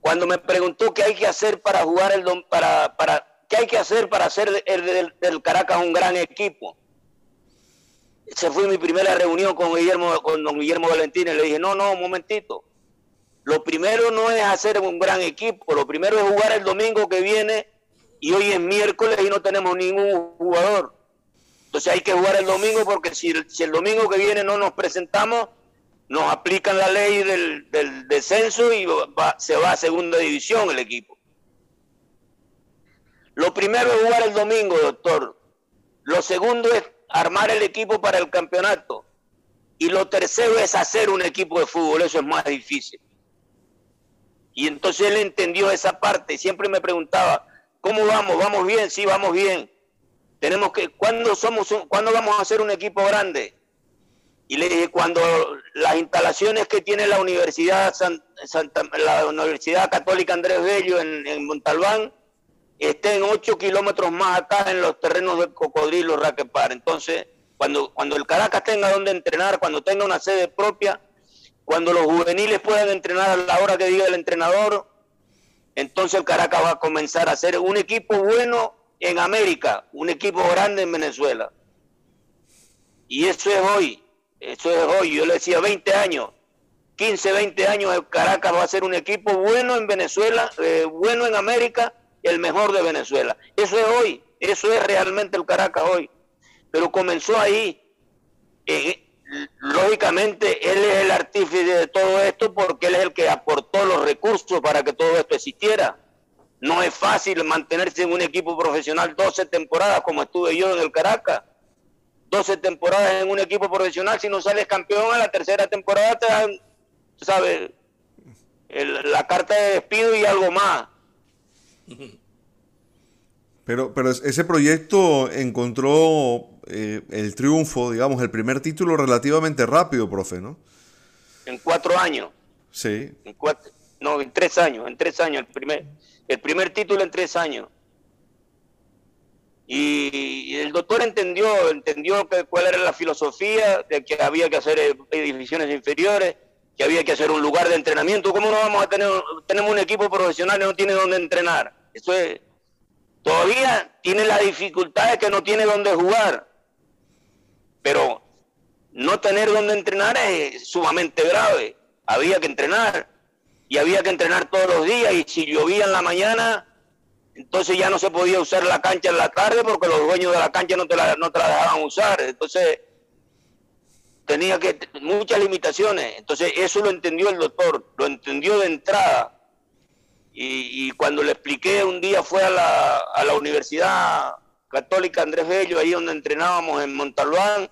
cuando me preguntó qué hay que hacer para jugar el para, para qué hay que hacer para hacer el, del Caracas un gran equipo. Esa fue mi primera reunión con Guillermo, con don Guillermo Valentín y le dije, no, no, un momentito. Lo primero no es hacer un gran equipo, lo primero es jugar el domingo que viene y hoy es miércoles y no tenemos ningún jugador. Entonces hay que jugar el domingo porque si, el domingo que viene no nos presentamos, nos aplican la ley del, descenso y se va a segunda división el equipo. Lo primero es jugar el domingo, doctor. Lo segundo es armar el equipo para el campeonato. Y lo tercero es hacer un equipo de fútbol, eso es más difícil. Y entonces él entendió esa parte. Siempre me preguntaba, ¿cómo vamos? ¿Vamos bien? Sí, vamos bien. Tenemos que, ¿cuándo, somos ¿cuándo vamos a hacer un equipo grande? Y le dije, cuando las instalaciones que tiene la Universidad, la Universidad Católica Andrés Bello en, en Montalbán estén ocho kilómetros más acá en los terrenos del Cocodrilo Raquepar. Entonces, cuando, cuando el Caracas tenga donde entrenar, cuando tenga una sede propia, cuando los juveniles puedan entrenar a la hora que diga el entrenador, entonces el Caracas va a comenzar a ser un equipo bueno en América, un equipo grande en Venezuela. Y eso es hoy, eso es hoy. Yo le decía 20 años. 15, 20 años Caracas va a ser un equipo bueno en Venezuela, eh, bueno en América, el mejor de Venezuela. Eso es hoy, eso es realmente el Caracas hoy. Pero comenzó ahí. Lógicamente, él es el artífice de todo esto porque él es el que aportó los recursos para que todo esto existiera. No es fácil mantenerse en un equipo profesional 12 temporadas como estuve yo en el Caracas. 12 temporadas en un equipo profesional, si no sales campeón a la tercera temporada te dan, ¿sabes? la carta de despido y algo más. Pero, pero ese proyecto encontró eh, el triunfo, digamos, el primer título relativamente rápido, profe, ¿no? En cuatro años. Sí. En cuatro, no, en tres años, en tres años, el primer, el primer título en tres años. Y el doctor entendió, entendió que, cuál era la filosofía de que había que hacer divisiones inferiores, que había que hacer un lugar de entrenamiento. ¿Cómo no vamos a tener, tenemos un equipo profesional y no tiene dónde entrenar? Eso es, todavía tiene la dificultad de que no tiene dónde jugar. Pero no tener dónde entrenar es sumamente grave. Había que entrenar y había que entrenar todos los días y si llovía en la mañana entonces ya no se podía usar la cancha en la tarde porque los dueños de la cancha no te la, no te la dejaban usar. Entonces tenía que muchas limitaciones. Entonces eso lo entendió el doctor, lo entendió de entrada. Y, cuando le expliqué un día fue a la, a la Universidad Católica Andrés Bello, ahí donde entrenábamos en Montalbán,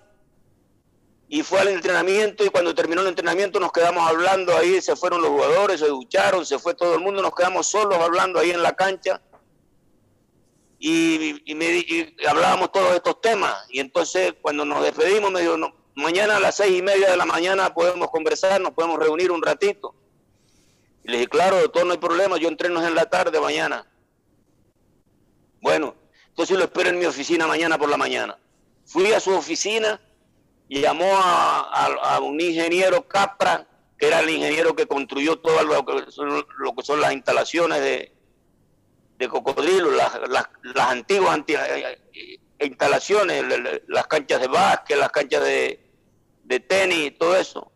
y fue al entrenamiento y cuando terminó el entrenamiento nos quedamos hablando ahí, se fueron los jugadores, se ducharon, se fue todo el mundo, nos quedamos solos hablando ahí en la cancha y, me, hablábamos todos estos temas. Y entonces cuando nos despedimos me dijo, mañana a las seis y media de la mañana podemos conversar, nos podemos reunir un ratito. Y le dije, claro, doctor, no hay problema, yo entreno en la tarde mañana. Bueno, entonces lo espero en mi oficina mañana por la mañana. Fui a su oficina y llamó a, un ingeniero Capra, que era el ingeniero que construyó todo lo que son las instalaciones de, de cocodrilo, las, las, antiguas eh, eh, instalaciones, las canchas de básquet, las canchas de, de tenis, todo eso.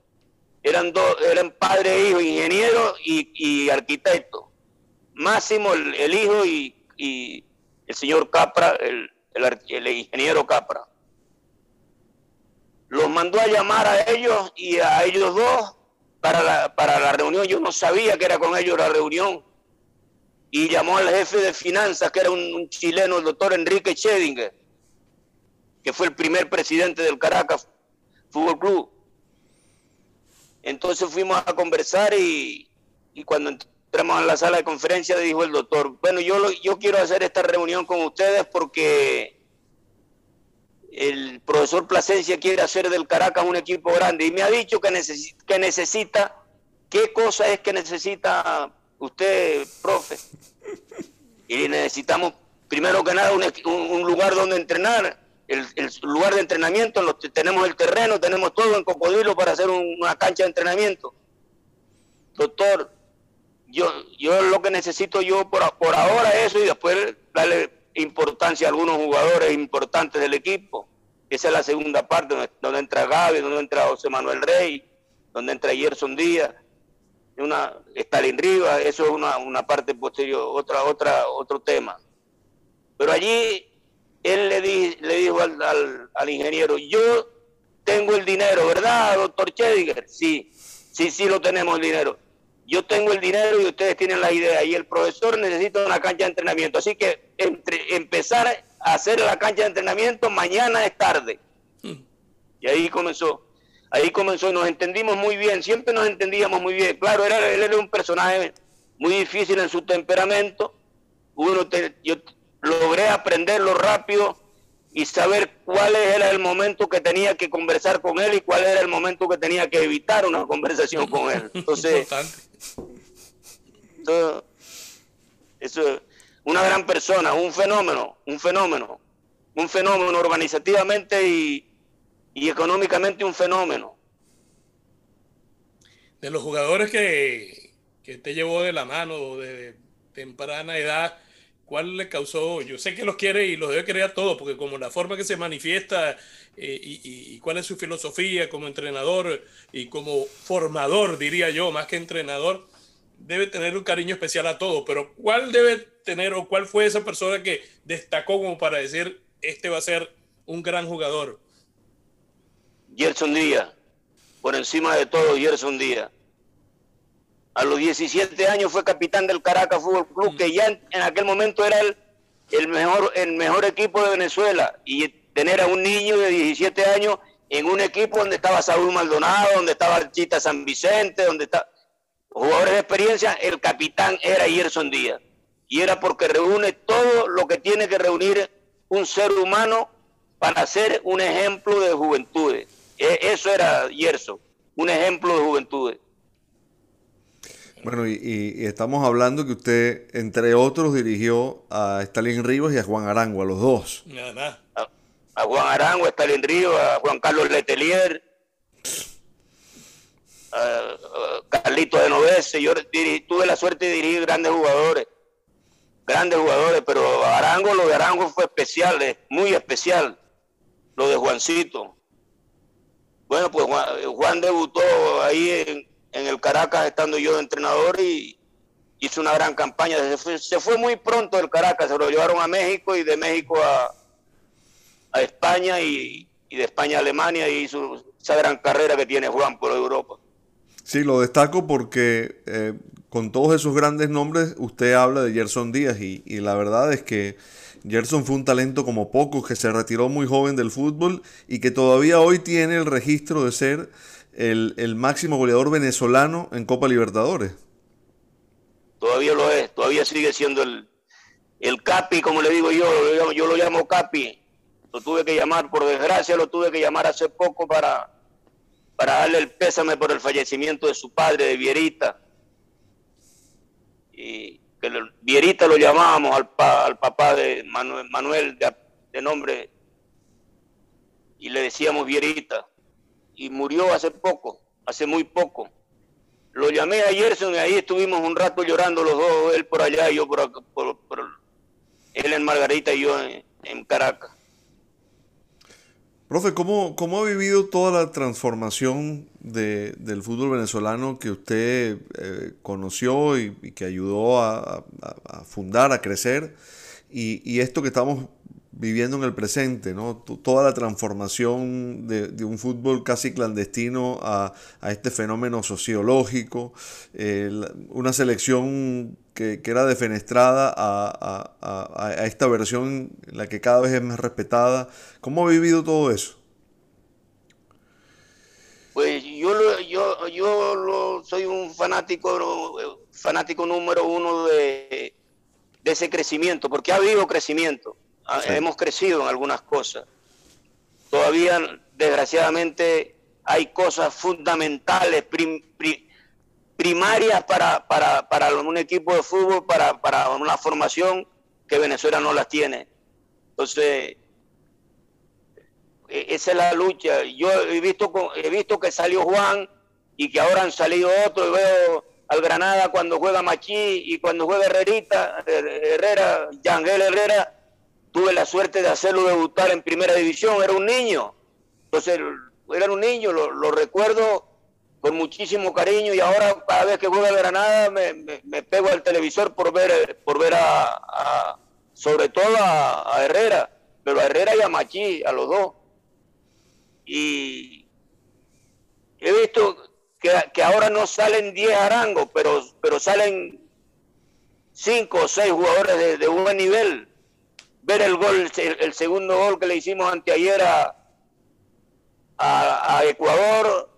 Eran, dos eran padre e hijo, ingeniero y, y arquitecto. Máximo el, hijo y, y, el señor Capra, el, el, ingeniero Capra. Los mandó a llamar a ellos y a ellos dos para la, para la reunión. Yo no sabía que era con ellos la reunión y llamó al jefe de finanzas, que era un, chileno, el doctor Enrique Schedinger, que fue el primer presidente del Caracas Fútbol Club. Entonces fuimos a conversar y, cuando entramos en la sala de conferencia dijo el doctor, bueno, yo, yo quiero hacer esta reunión con ustedes porque el profesor Plasencia quiere hacer del Caracas un equipo grande y me ha dicho que, que necesita, ¿qué cosa es que necesita usted, profe, y necesitamos primero que nada un, lugar donde entrenar, el, lugar de entrenamiento, tenemos el terreno, tenemos todo en Cocodrilo para hacer una cancha de entrenamiento. Doctor, yo, yo lo que necesito yo por, por ahora eso y después darle importancia a algunos jugadores importantes del equipo. Esa es la segunda parte, donde, entra Gaby, donde entra José Manuel Rey, donde entra Gerson Díaz una Stalin Rivas, eso es una, una parte posterior, otra, otra, otro tema. Pero allí al, al, ingeniero, yo tengo el dinero, ¿verdad, doctor Chediger? Sí, sí, sí lo tenemos el dinero. Yo tengo el dinero y ustedes tienen la idea. Y el profesor necesita una cancha de entrenamiento. Así que entre, empezar a hacer la cancha de entrenamiento mañana es tarde. Y ahí comenzó ahí comenzó nos entendimos muy bien, siempre nos entendíamos muy bien. Claro, era, él era un personaje muy difícil en su temperamento. Uno yo logré aprenderlo rápido y saber cuál era el momento que tenía que conversar con él y cuál era el momento que tenía que evitar una conversación con él. Entonces, eso, eso, una gran persona, un fenómeno, un fenómeno, un fenómeno organizativamente y, y económicamente un fenómeno. De los jugadores que, que te llevó de la mano de temprana edad, ¿Cuál le causó? Yo sé que los quiere y los debe querer a todos, porque como la forma que se manifiesta eh, y, cuál es su filosofía como entrenador y como formador, diría yo, más que entrenador, debe tener un cariño especial a todos. Pero ¿cuál debe tener o cuál fue esa persona que destacó como para decir, este va a ser un gran jugador? Gerson Díaz, por encima de todo, Gerson Díaz a los 17 años fue capitán del Caracas Fútbol Club, que ya en, aquel momento era el, el, mejor, el mejor equipo de Venezuela. Y tener a un niño de 17 años en un equipo donde estaba Saúl Maldonado, donde estaba Archita San Vicente, donde está jugadores de experiencia, el capitán era Gerson Díaz. Y era porque reúne todo lo que tiene que reunir un ser humano para ser un ejemplo de juventudes. E, eso era Gerson, un ejemplo de juventudes. Bueno, y, estamos hablando que usted, entre otros, dirigió a Stalin Rivas y a Juan Arango, a los dos. Nada. A, Juan Arango, a Stalin Rivas, a Juan Carlos Letelier, a, Carlito de Novese. Yo tuve la suerte de dirigir grandes jugadores, grandes jugadores, pero Arango, lo de Arango fue especial, muy especial, lo de Juancito. Bueno, pues Juan debutó ahí en, en el Caracas estando yo de entrenador y hizo una gran campaña. Se fue, muy pronto del Caracas, se lo llevaron a México y de México a, a España y, de España a Alemania y hizo esa gran carrera que tiene Juan por Europa. Sí, lo destaco porque eh, con todos esos grandes nombres usted habla de Gerson Díaz y, y la verdad es que Gerson fue un talento como pocos que se retiró muy joven del fútbol y que todavía hoy tiene el registro de ser el, máximo goleador venezolano en Copa Libertadores. Todavía lo es, todavía sigue siendo el, el Capi, como le digo yo, yo, lo llamo Capi. Lo tuve que llamar, por desgracia, lo tuve que llamar hace poco para, para darle el pésame por el fallecimiento de su padre, de Vierita. Y que Vierita lo llamábamos al, al papá de Manuel, Manuel de, de nombre, y le decíamos Vierita y murió hace poco, hace muy poco. Lo llamé a Gerson y ahí estuvimos un rato llorando los dos, él por allá y yo por, por, él en Margarita y yo en, Caracas. Profe, ¿cómo, ¿cómo, ha vivido toda la transformación de, del fútbol venezolano que usted eh, conoció y, que ayudó a, fundar, a crecer? Y, esto que estamos viviendo en el presente, ¿no? Toda la transformación de, un fútbol casi clandestino a, este fenómeno sociológico, una selección que, era defenestrada a, esta versión, la que cada vez es más respetada. ¿Cómo ha vivido todo eso? Pues yo, yo, yo soy un fanático, fanático número uno de, de ese crecimiento, porque ha habido crecimiento Ah, hemos crecido en algunas cosas. Todavía, desgraciadamente, hay cosas fundamentales, primarias para, para, un equipo de fútbol, para, para una formación que Venezuela no las tiene. Entonces, e, esa es la lucha. Yo he visto, he visto que salió Juan y que ahora han salido otros. Y veo al Granada cuando juega Machí y cuando juega Herrerita, Herrera, Yangel Herrera, tuve la suerte de hacerlo debutar en primera división, era un niño. Entonces, era un niño, lo, recuerdo con muchísimo cariño y ahora cada vez que voy a Granada me, me, pego al televisor por ver, por ver a, sobre todo a, Herrera, pero a Herrera y a Machi, a los dos. Y he visto que, ahora no salen 10 arangos, pero, pero salen 5 o 6 jugadores de, de buen nivel ver el gol, el, segundo gol que le hicimos anteayer a, a, Ecuador,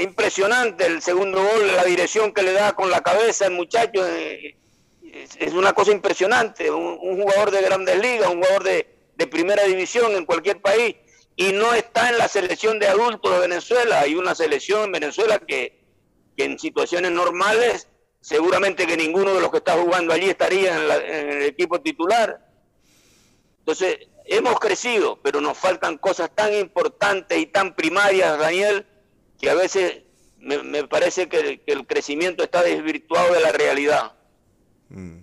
impresionante el segundo gol, la dirección que le da con la cabeza el muchacho, es, una cosa impresionante, un, jugador de grandes ligas, un jugador de, primera división en cualquier país, y no está en la selección de adultos de Venezuela, hay una selección en Venezuela que, que en situaciones normales seguramente que ninguno de los que está jugando allí estaría en el equipo titular entonces, hemos crecido, pero nos faltan cosas tan importantes y tan primarias, Daniel, que a veces me, parece que, el crecimiento está desvirtuado de la realidad. Mm.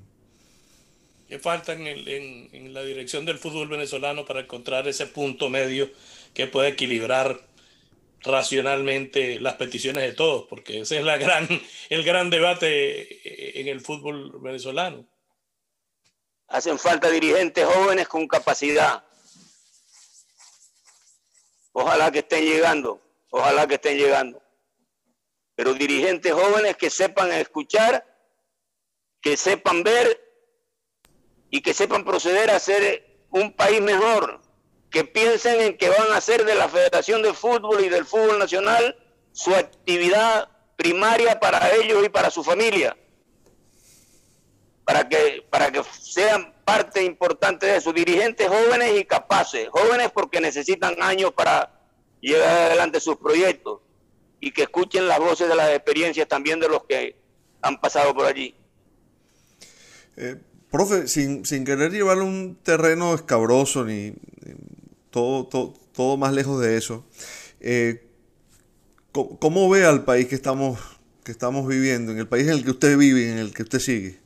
¿Qué falta en, en, la dirección del fútbol venezolano para encontrar ese punto medio que pueda equilibrar racionalmente las peticiones de todos? Porque ese es la gran, el gran debate en el fútbol venezolano. Hacen falta dirigentes jóvenes con capacidad. Ojalá que estén llegando, ojalá que estén llegando. Pero dirigentes jóvenes que sepan escuchar, que sepan ver y que sepan proceder a hacer un país mejor, que piensen en que van a hacer de la Federación de Fútbol y del Fútbol Nacional su actividad primaria para ellos y para su familia para que, para que sean parte importante de eso, dirigentes jóvenes y capaces, jóvenes porque necesitan años para llevar adelante sus proyectos y que escuchen las voces de las experiencias también de los que han pasado por allí. Eh, profe, sin, sin querer llevar un terreno escabroso ni, todo, todo, todo, más lejos de eso, eh, ¿cómo, ve al país que estamos, que estamos viviendo, en el país en el que usted vive, en el que usted sigue?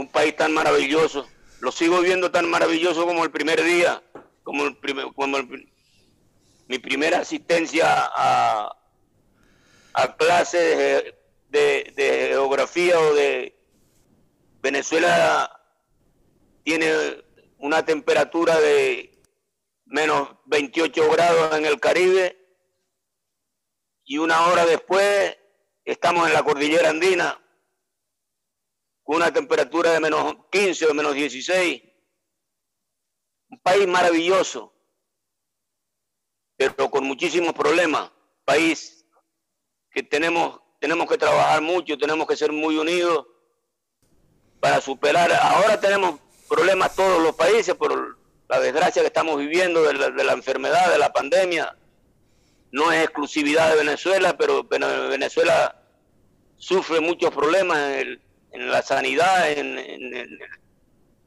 Un país tan maravilloso. Lo sigo viendo tan maravilloso como el primer día, como, el primer, como mi primera asistencia a, a clases de, geografía o de Venezuela tiene una temperatura de menos 28 grados en el Caribe y una hora después estamos en la cordillera andina una temperatura de menos 15 o menos 16. Un país maravilloso, pero con muchísimos problemas. País que tenemos, tenemos que trabajar mucho, tenemos que ser muy unidos para superar. Ahora tenemos problemas todos los países por la desgracia que estamos viviendo de la, de la enfermedad, de la pandemia. No es exclusividad de Venezuela, pero Venezuela sufre muchos problemas en el en la sanidad, en,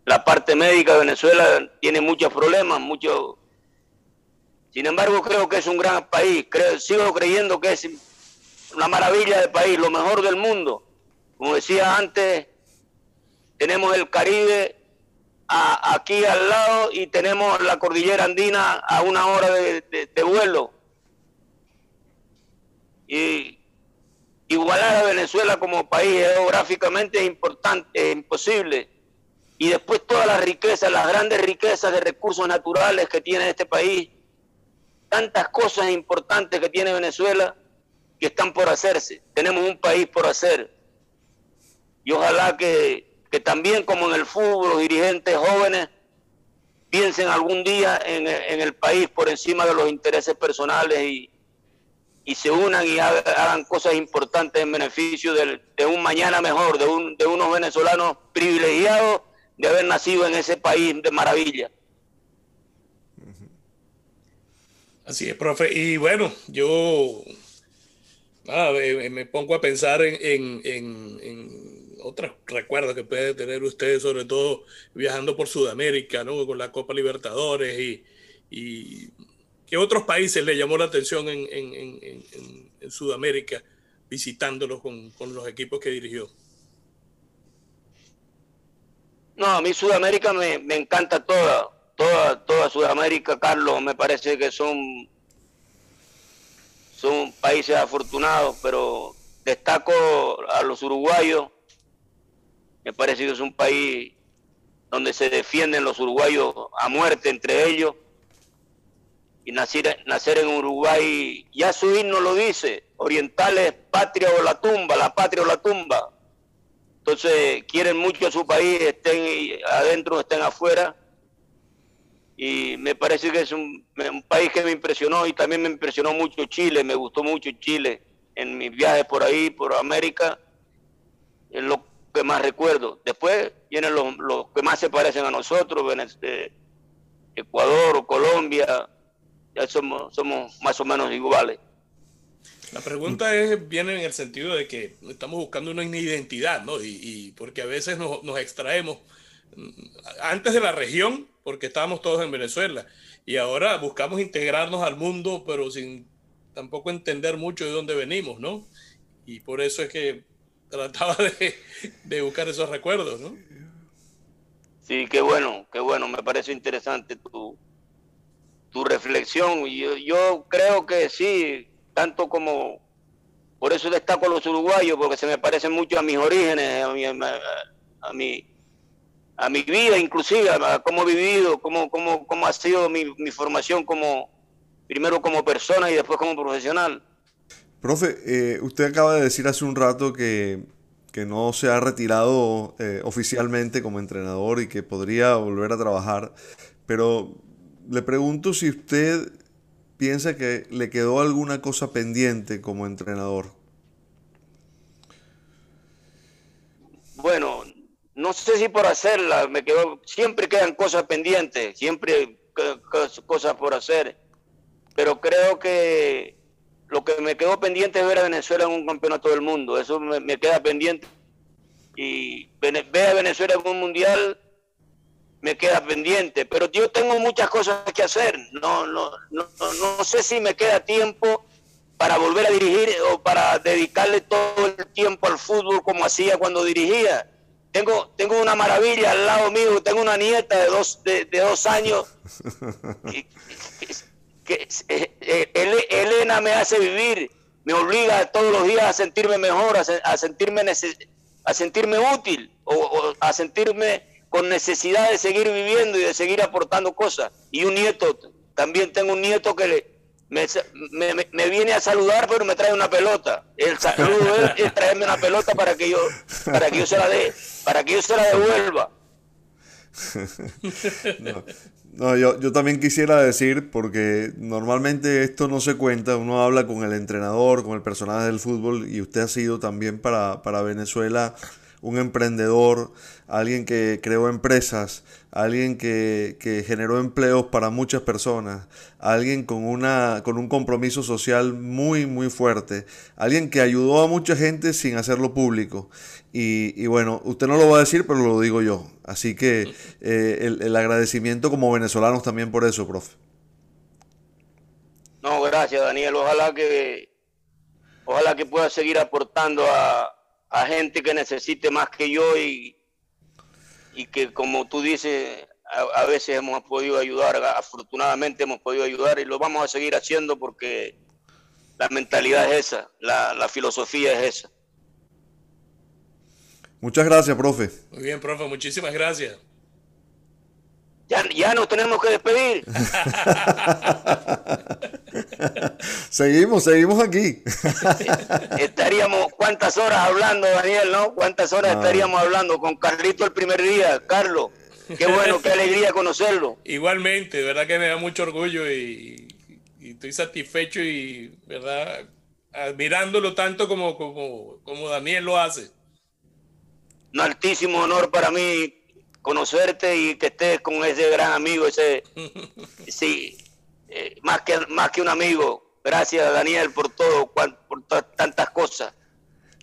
la parte médica de Venezuela tiene muchos problemas, mucho. Sin embargo, creo que es un gran país. Creo, sigo creyendo que es una maravilla de país, lo mejor del mundo. Como decía antes, tenemos el Caribe aquí al lado y tenemos la cordillera andina a una hora de vuelo. Y Igualar a Venezuela como país geográficamente es importante, es imposible. Y después todas las riquezas, las grandes riquezas de recursos naturales que tiene este país, tantas cosas importantes que tiene Venezuela que están por hacerse. Tenemos un país por hacer. Y ojalá que, también como en el fútbol, los dirigentes jóvenes piensen algún día en, en el país por encima de los intereses personales y, y se unan y hagan cosas importantes en beneficio de un mañana mejor, de, un, de unos venezolanos privilegiados de haber nacido en ese país de maravilla. Así es, profe. Y bueno, yo me pongo a pensar en, otros recuerdos que puede tener usted, sobre todo viajando por Sudamérica, ¿no? Con la Copa Libertadores y ¿Qué otros países le llamó la atención en, Sudamérica visitándolos con, los equipos que dirigió? No, a mí Sudamérica me, encanta toda, toda, toda Sudamérica, Carlos, me parece que son, son países afortunados, pero destaco a los uruguayos, me parece que es un país donde se defienden los uruguayos a muerte entre ellos y nacer, nacer en Uruguay, ya su himno lo dice, orientales, patria o la tumba, la patria o la tumba. Entonces quieren mucho a su país, estén adentro o estén afuera. Y me parece que es un, país que me impresionó y también me impresionó mucho Chile, me gustó mucho Chile en mis viajes por ahí, por América, es lo que más recuerdo. Después vienen los, los que más se parecen a nosotros, Ecuador, Colombia, ya somos, somos más o menos iguales. La pregunta es, viene en el sentido de que estamos buscando una identidad, ¿no? Y, porque a veces nos, nos, extraemos mm, antes de la región, porque estábamos todos en Venezuela, y ahora buscamos integrarnos al mundo, pero sin tampoco entender mucho de dónde venimos, ¿no? Y por eso es que trataba de, buscar esos recuerdos, ¿no? Sí, qué bueno, qué bueno, me parece interesante tu, tu reflexión. Yo, yo creo que sí, tanto como, por eso destaco a los uruguayos, porque se me parecen mucho a mis orígenes, a mi, a, mi, a mi vida inclusive, a cómo he vivido, cómo, cómo, cómo ha sido mi, mi formación como, primero como persona y después como profesional. Profe, eh, usted acaba de decir hace un rato que, no se ha retirado eh, oficialmente como entrenador y que podría volver a trabajar, pero le pregunto si usted piensa que le quedó alguna cosa pendiente como entrenador. Bueno, no sé si por hacerla, me quedó, siempre quedan cosas pendientes, siempre cosas por hacer, pero creo que lo que me quedó pendiente es ver a Venezuela en un campeonato del mundo, eso me, queda pendiente. Y ver a Venezuela en un mundial me queda pendiente, pero yo tengo muchas cosas que hacer, no, no, no, no sé si me queda tiempo para volver a dirigir o para dedicarle todo el tiempo al fútbol como hacía cuando dirigía. Tengo, tengo una maravilla al lado mío, tengo una nieta de dos, de, dos años. Que eh, eh, Elena me hace vivir, me obliga todos los días a sentirme mejor, a, sentirme, a sentirme útil o, a sentirme con necesidad de seguir viviendo y de seguir aportando cosas. Y un nieto, también tengo un nieto que le, me, viene a saludar, pero me trae una pelota. El saludo es, traerme una pelota para que yo, para que yo se la dé, para que yo se la devuelva. No, yo, yo, también quisiera decir, porque normalmente esto no se cuenta, uno habla con el entrenador, con el personaje del fútbol, y usted ha sido también para, para Venezuela un emprendedor, alguien que creó empresas, alguien que, generó empleos para muchas personas, alguien con, una, con un compromiso social muy, muy fuerte, alguien que ayudó a mucha gente sin hacerlo público. Y, bueno, usted no lo va a decir, pero lo digo yo. Así que eh, el, agradecimiento como venezolanos también por eso, profe. No, gracias Daniel. Ojalá que, ojalá que pueda seguir aportando a, a gente que necesite más que yo y, y que como tú dices, a, veces hemos podido ayudar, afortunadamente hemos podido ayudar y lo vamos a seguir haciendo porque la mentalidad es esa, la, la filosofía es esa. Muchas gracias, profe. Muy bien, profe, muchísimas gracias. Ya, ya nos tenemos que despedir. seguimos, seguimos aquí. estaríamos, ¿cuántas horas hablando, Daniel, no? ¿Cuántas horas estaríamos hablando con Carlito el primer día? Carlos, qué bueno, qué alegría conocerlo. Igualmente, de verdad que me da mucho orgullo y, estoy satisfecho y, ¿verdad? Admirándolo tanto como, como, como Daniel lo hace un altísimo honor para mí conocerte y que estés con ese gran amigo, ese, sí, eh, más, que, más que un amigo. Gracias, Daniel, por todo, por tantas cosas.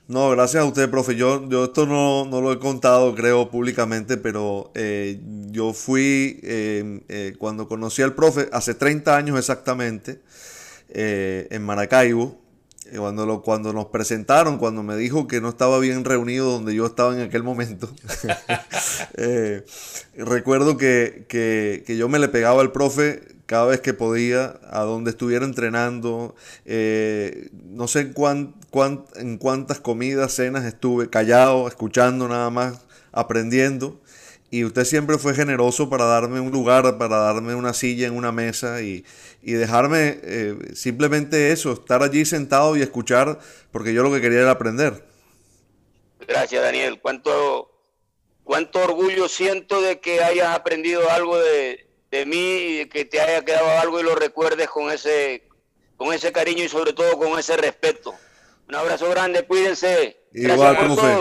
No, gracias a usted, profe. Yo, yo esto no, lo he contado, creo, públicamente, pero eh, yo fui, eh, cuando conocí al profe, hace 30 años exactamente, en Maracaibo, cuando, lo, cuando nos presentaron, cuando me dijo que no estaba bien reunido donde yo estaba en aquel momento, eh, recuerdo que, yo me le pegaba al profe cada vez que podía, a donde estuviera entrenando, eh, no sé en, en cuántas comidas, cenas estuve callado, escuchando nada más, aprendiendo. Y usted siempre fue generoso para darme un lugar, para darme una silla en una mesa y, dejarme eh, simplemente eso, estar allí sentado y escuchar, porque yo lo que quería era aprender. Gracias, Daniel. Cuánto, cuánto orgullo siento de que hayas aprendido algo de, mí y que te haya quedado algo y lo recuerdes con ese, con ese cariño y sobre todo con ese respeto. Un abrazo grande, cuídense. Igual, profe.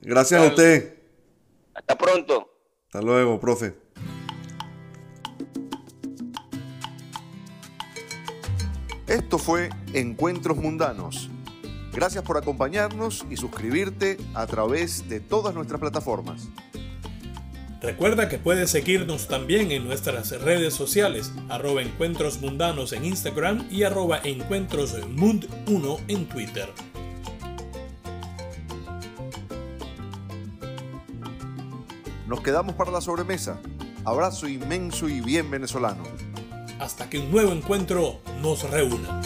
Gracias a usted. Hasta pronto. Hasta luego, profe. Esto fue Encuentros Mundanos. Gracias por acompañarnos y suscribirte a través de todas nuestras plataformas. Recuerda que puedes seguirnos también en nuestras redes sociales, arroba encuentros mundanos en Instagram y arroba encuentrosmund1 en Twitter. Nos quedamos para la sobremesa. Abrazo inmenso y bien venezolano. Hasta que un nuevo encuentro nos reúna.